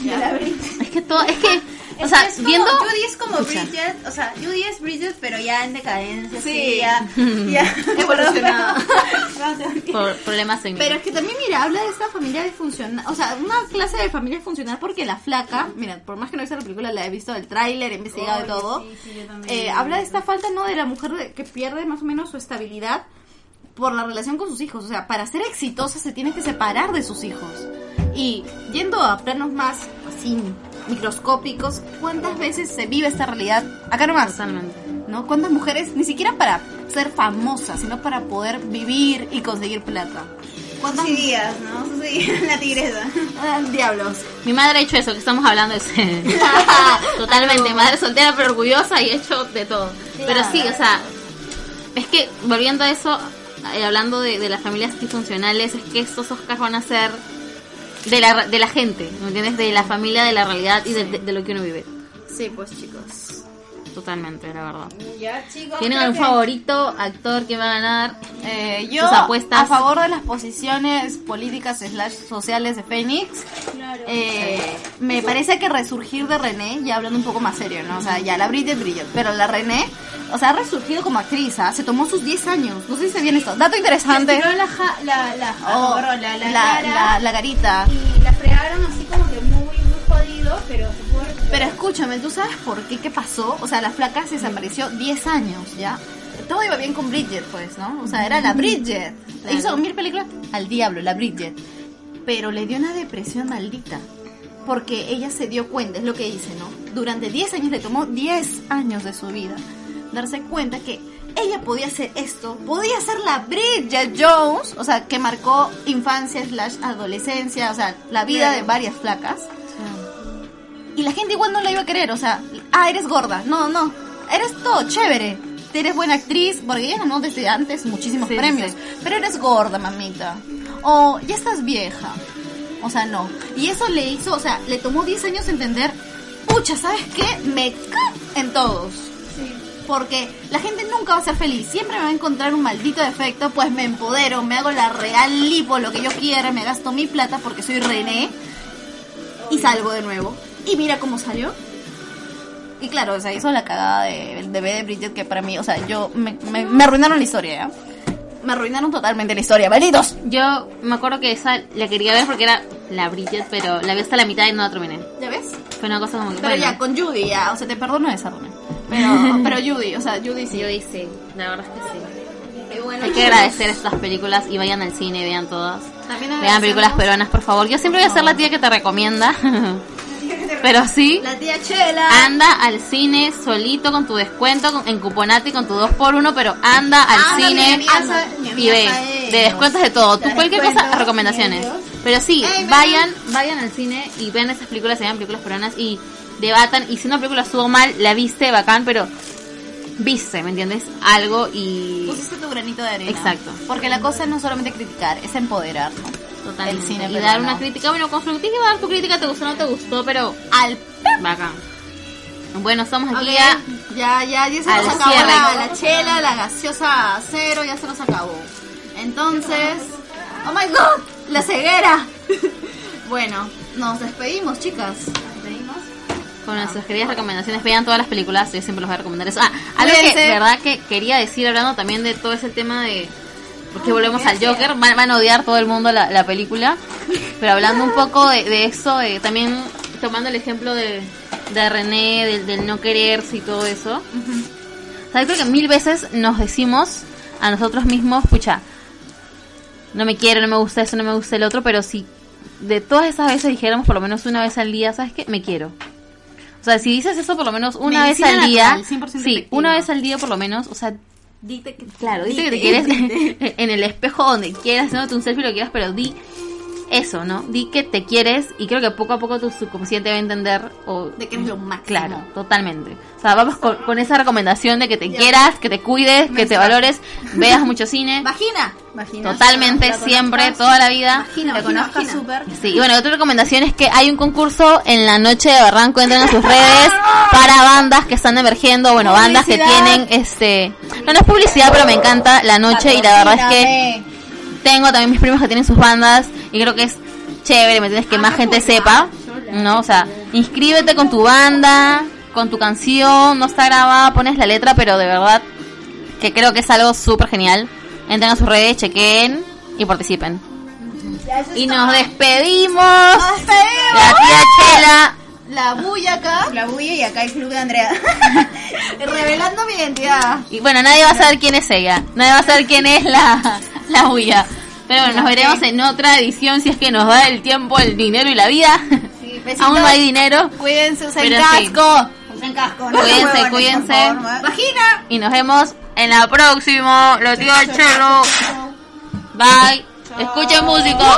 De la Bridget. Es que todo, es que, o sea, es como- viendo. Judy es como Escucha. Bridget, o sea, Judy es Bridget, pero ya en decadencia, Sí. sí, ya, ya Evolucionada. Por problemas técnicos. Pero es que también, mira, habla de esta familia disfuncional. O sea, una clase de familia disfuncional porque la flaca, mira, por más que no he visto la película, la he visto el tráiler, he investigado y todo. sí, sí, yo también. Eh, habla de esta falta, ¿no? De la mujer que pierde más o menos su estabilidad por la relación con sus hijos. O sea, para ser exitosa se tiene que separar de sus hijos. Y yendo a planos más así microscópicos, ¿cuántas veces se vive esta realidad? Acá nomás. Totalmente. ¿no? ¿Cuántas mujeres, ni siquiera para ser famosas, sino para poder vivir y conseguir plata? ¿Cuántas Susy Díaz, ¿no? Díaz, la tigresa. Ah, diablos? Mi madre ha hecho eso, que estamos hablando de ese. Totalmente, madre soltera pero orgullosa y hecho de todo. Pero sí, o sea, es que volviendo a eso, eh, hablando de, de las familias disfuncionales, es que estos Oscars van a ser de la, de la gente, ¿me entiendes? De la familia, de la realidad y de, de- de lo que uno vive. Sí, pues chicos. Totalmente, la verdad. Ya, chicos. ¿Tienen algún que- favorito, actor que va a ganar? Eh, yo Sus apuestas. a favor de las posiciones políticas slash sociales de Fénix. Claro. Eh, me parece que resurgir de René, ya hablando un poco más serio, ¿no? O sea, ya la Bridget Bridget, pero la René, o sea, ha resurgido como actriz, ¿ah? se tomó sus 10 años. No sé si se viene esto. Dato interesante. La, ja- la, la, Oh, la, la, la, la- la garita. y la fregaron así como que muy, muy jodido, pero. Pero escúchame, ¿tú sabes por qué? ¿Qué pasó? O sea, la flaca se desapareció 10 años, ¿ya? Todo iba bien con Bridget, pues, ¿no? O sea, era la Bridget. Claro. Hizo mil películas al diablo, la Bridget. Pero le dio una depresión maldita. Porque ella se dio cuenta, es lo que dice, ¿no? Durante 10 años, le tomó 10 años de su vida darse cuenta que ella podía hacer esto, podía ser la Bridget Jones, o sea, que marcó infancia slash adolescencia, o sea, la vida de varias flacas. Y la gente igual no la iba a querer, o sea, ah, eres gorda. No, no, eres todo chévere. Eres buena actriz, porque ella ganó desde antes muchísimos Sí, premios. sí. Pero eres gorda, mamita. O ya estás vieja. O sea, no. Y eso le hizo, o sea, le tomó 10 años entender, pucha, ¿sabes qué? Me ca en todos. Porque la gente nunca va a ser feliz. Siempre me va a encontrar un maldito defecto. Pues me empodero, me hago la real lipo, lo que yo quiera, me gasto mi plata porque soy René. Y salgo de nuevo. Y mira cómo salió. Y claro, o sea, hizo la cagada de, de B de Bridget que para mí, o sea, yo me, me, me arruinaron la historia, ¿ya? Me arruinaron totalmente la historia, malditos. Yo me acuerdo que esa la quería ver porque era la Bridget, pero la vi hasta la mitad y no la terminé. ¿Ya ves? Fue una cosa como que. Pero bueno, ya, con Judy, ya, o sea, te perdono esa, René. Pero, pero Judy, o sea, Judy sí. Yo hice, la verdad es que sí. Y bueno, Hay que agradecer estas películas y vayan al cine, vean todas. También Vean películas peruanas, por favor. Yo siempre voy a ser la tía que te recomienda. Pero sí, La tía Chela. anda al cine solito con tu descuento con- en Cuponati con tu 2x1, pero anda al cine mi mi y ve. De descuentos de todo. Tú cualquier cosa, recomendaciones. Pero sí, Ey, vayan, vayan al cine y ven esas películas, se vean películas peruanas y debatan. Y si una película estuvo mal, la viste, bacán, pero viste, ¿me entiendes? Algo y... Pusiste tu granito de arena. Exacto. Porque la cosa no es solamente criticar, es empoderar. Totalmente. El cine y dar una crítica, bueno, constructiva, dar tu crítica, te gustó o no te gustó, pero Al bacán. Bueno, estamos aquí ya. ya, ya, ya se Al nos acabó la, la chela, la gaseosa cero, ya se nos acabó. Entonces, oh my god, la ceguera. bueno, nos despedimos, chicas. Despedimos. Con nuestras queridas recomendaciones, vean todas las películas, yo siempre los voy a recomendar eso. Ah, algo que verdad que quería decir hablando también de todo ese tema de porque volvemos al Joker, van, van a odiar todo el mundo la, la película, pero hablando un poco de, de eso, de- también tomando el ejemplo de, de René, del, del no quererse y todo eso. O sea, yo creo que mil veces nos decimos a nosotros mismos, pucha, no me quiero, no me gusta eso, no me gusta el otro, pero si de todas esas veces dijéramos por lo menos una vez al día, ¿sabes qué? Me quiero. O sea, si dices eso por lo menos una Medicina vez al día, natural, 100% sí, efectiva. una vez al día por lo menos, o sea, Dite que claro, dice que te dite, quieres en el espejo donde quieras, haciéndote un selfie lo quieras, pero di eso, ¿no? Di que te quieres y creo que poco a poco tu subconsciente va a entender o de que eres lo máximo. Claro, totalmente. O sea, vamos con, con esa recomendación de que te Ya. quieras, que te cuides, que te valores, veas mucho cine. Vagina. Totalmente, La siempre, conozcas, toda la vida. Vagina, La conozcas súper. Sí, y bueno, otra recomendación es que hay un concurso en la noche de Barranco, entren a sus redes para bandas que están emergiendo, bueno, bandas que tienen este, no, no es publicidad, pero me encanta la noche y la verdad es que tengo también mis primos que tienen sus bandas y creo que es chévere, ¿me entiendes? Que más gente sepa, ¿no? O sea, inscríbete con tu banda, con tu canción, no está grabada, pones la letra, pero de verdad que creo que es algo súper genial. Entren a sus redes, chequen y participen. Y nos despedimos. Nos despedimos. La tía Chela. La bulla acá, La bulla y acá el club de Andrea. revelando mi identidad. Y bueno, nadie va a saber quién es ella. Nadie va a saber quién es la, la bulla. Pero bueno, nos veremos en otra edición si es que nos da el tiempo, el dinero y la vida. Sí, besitos. Aún no hay dinero. Cuídense, usen Pero sí. casco. Usen casco, no Cuídense, cuídense. por favor, ¿no? Vagina. Y nos vemos en la próxima. La tía Chelo. Bye. Escuchen música.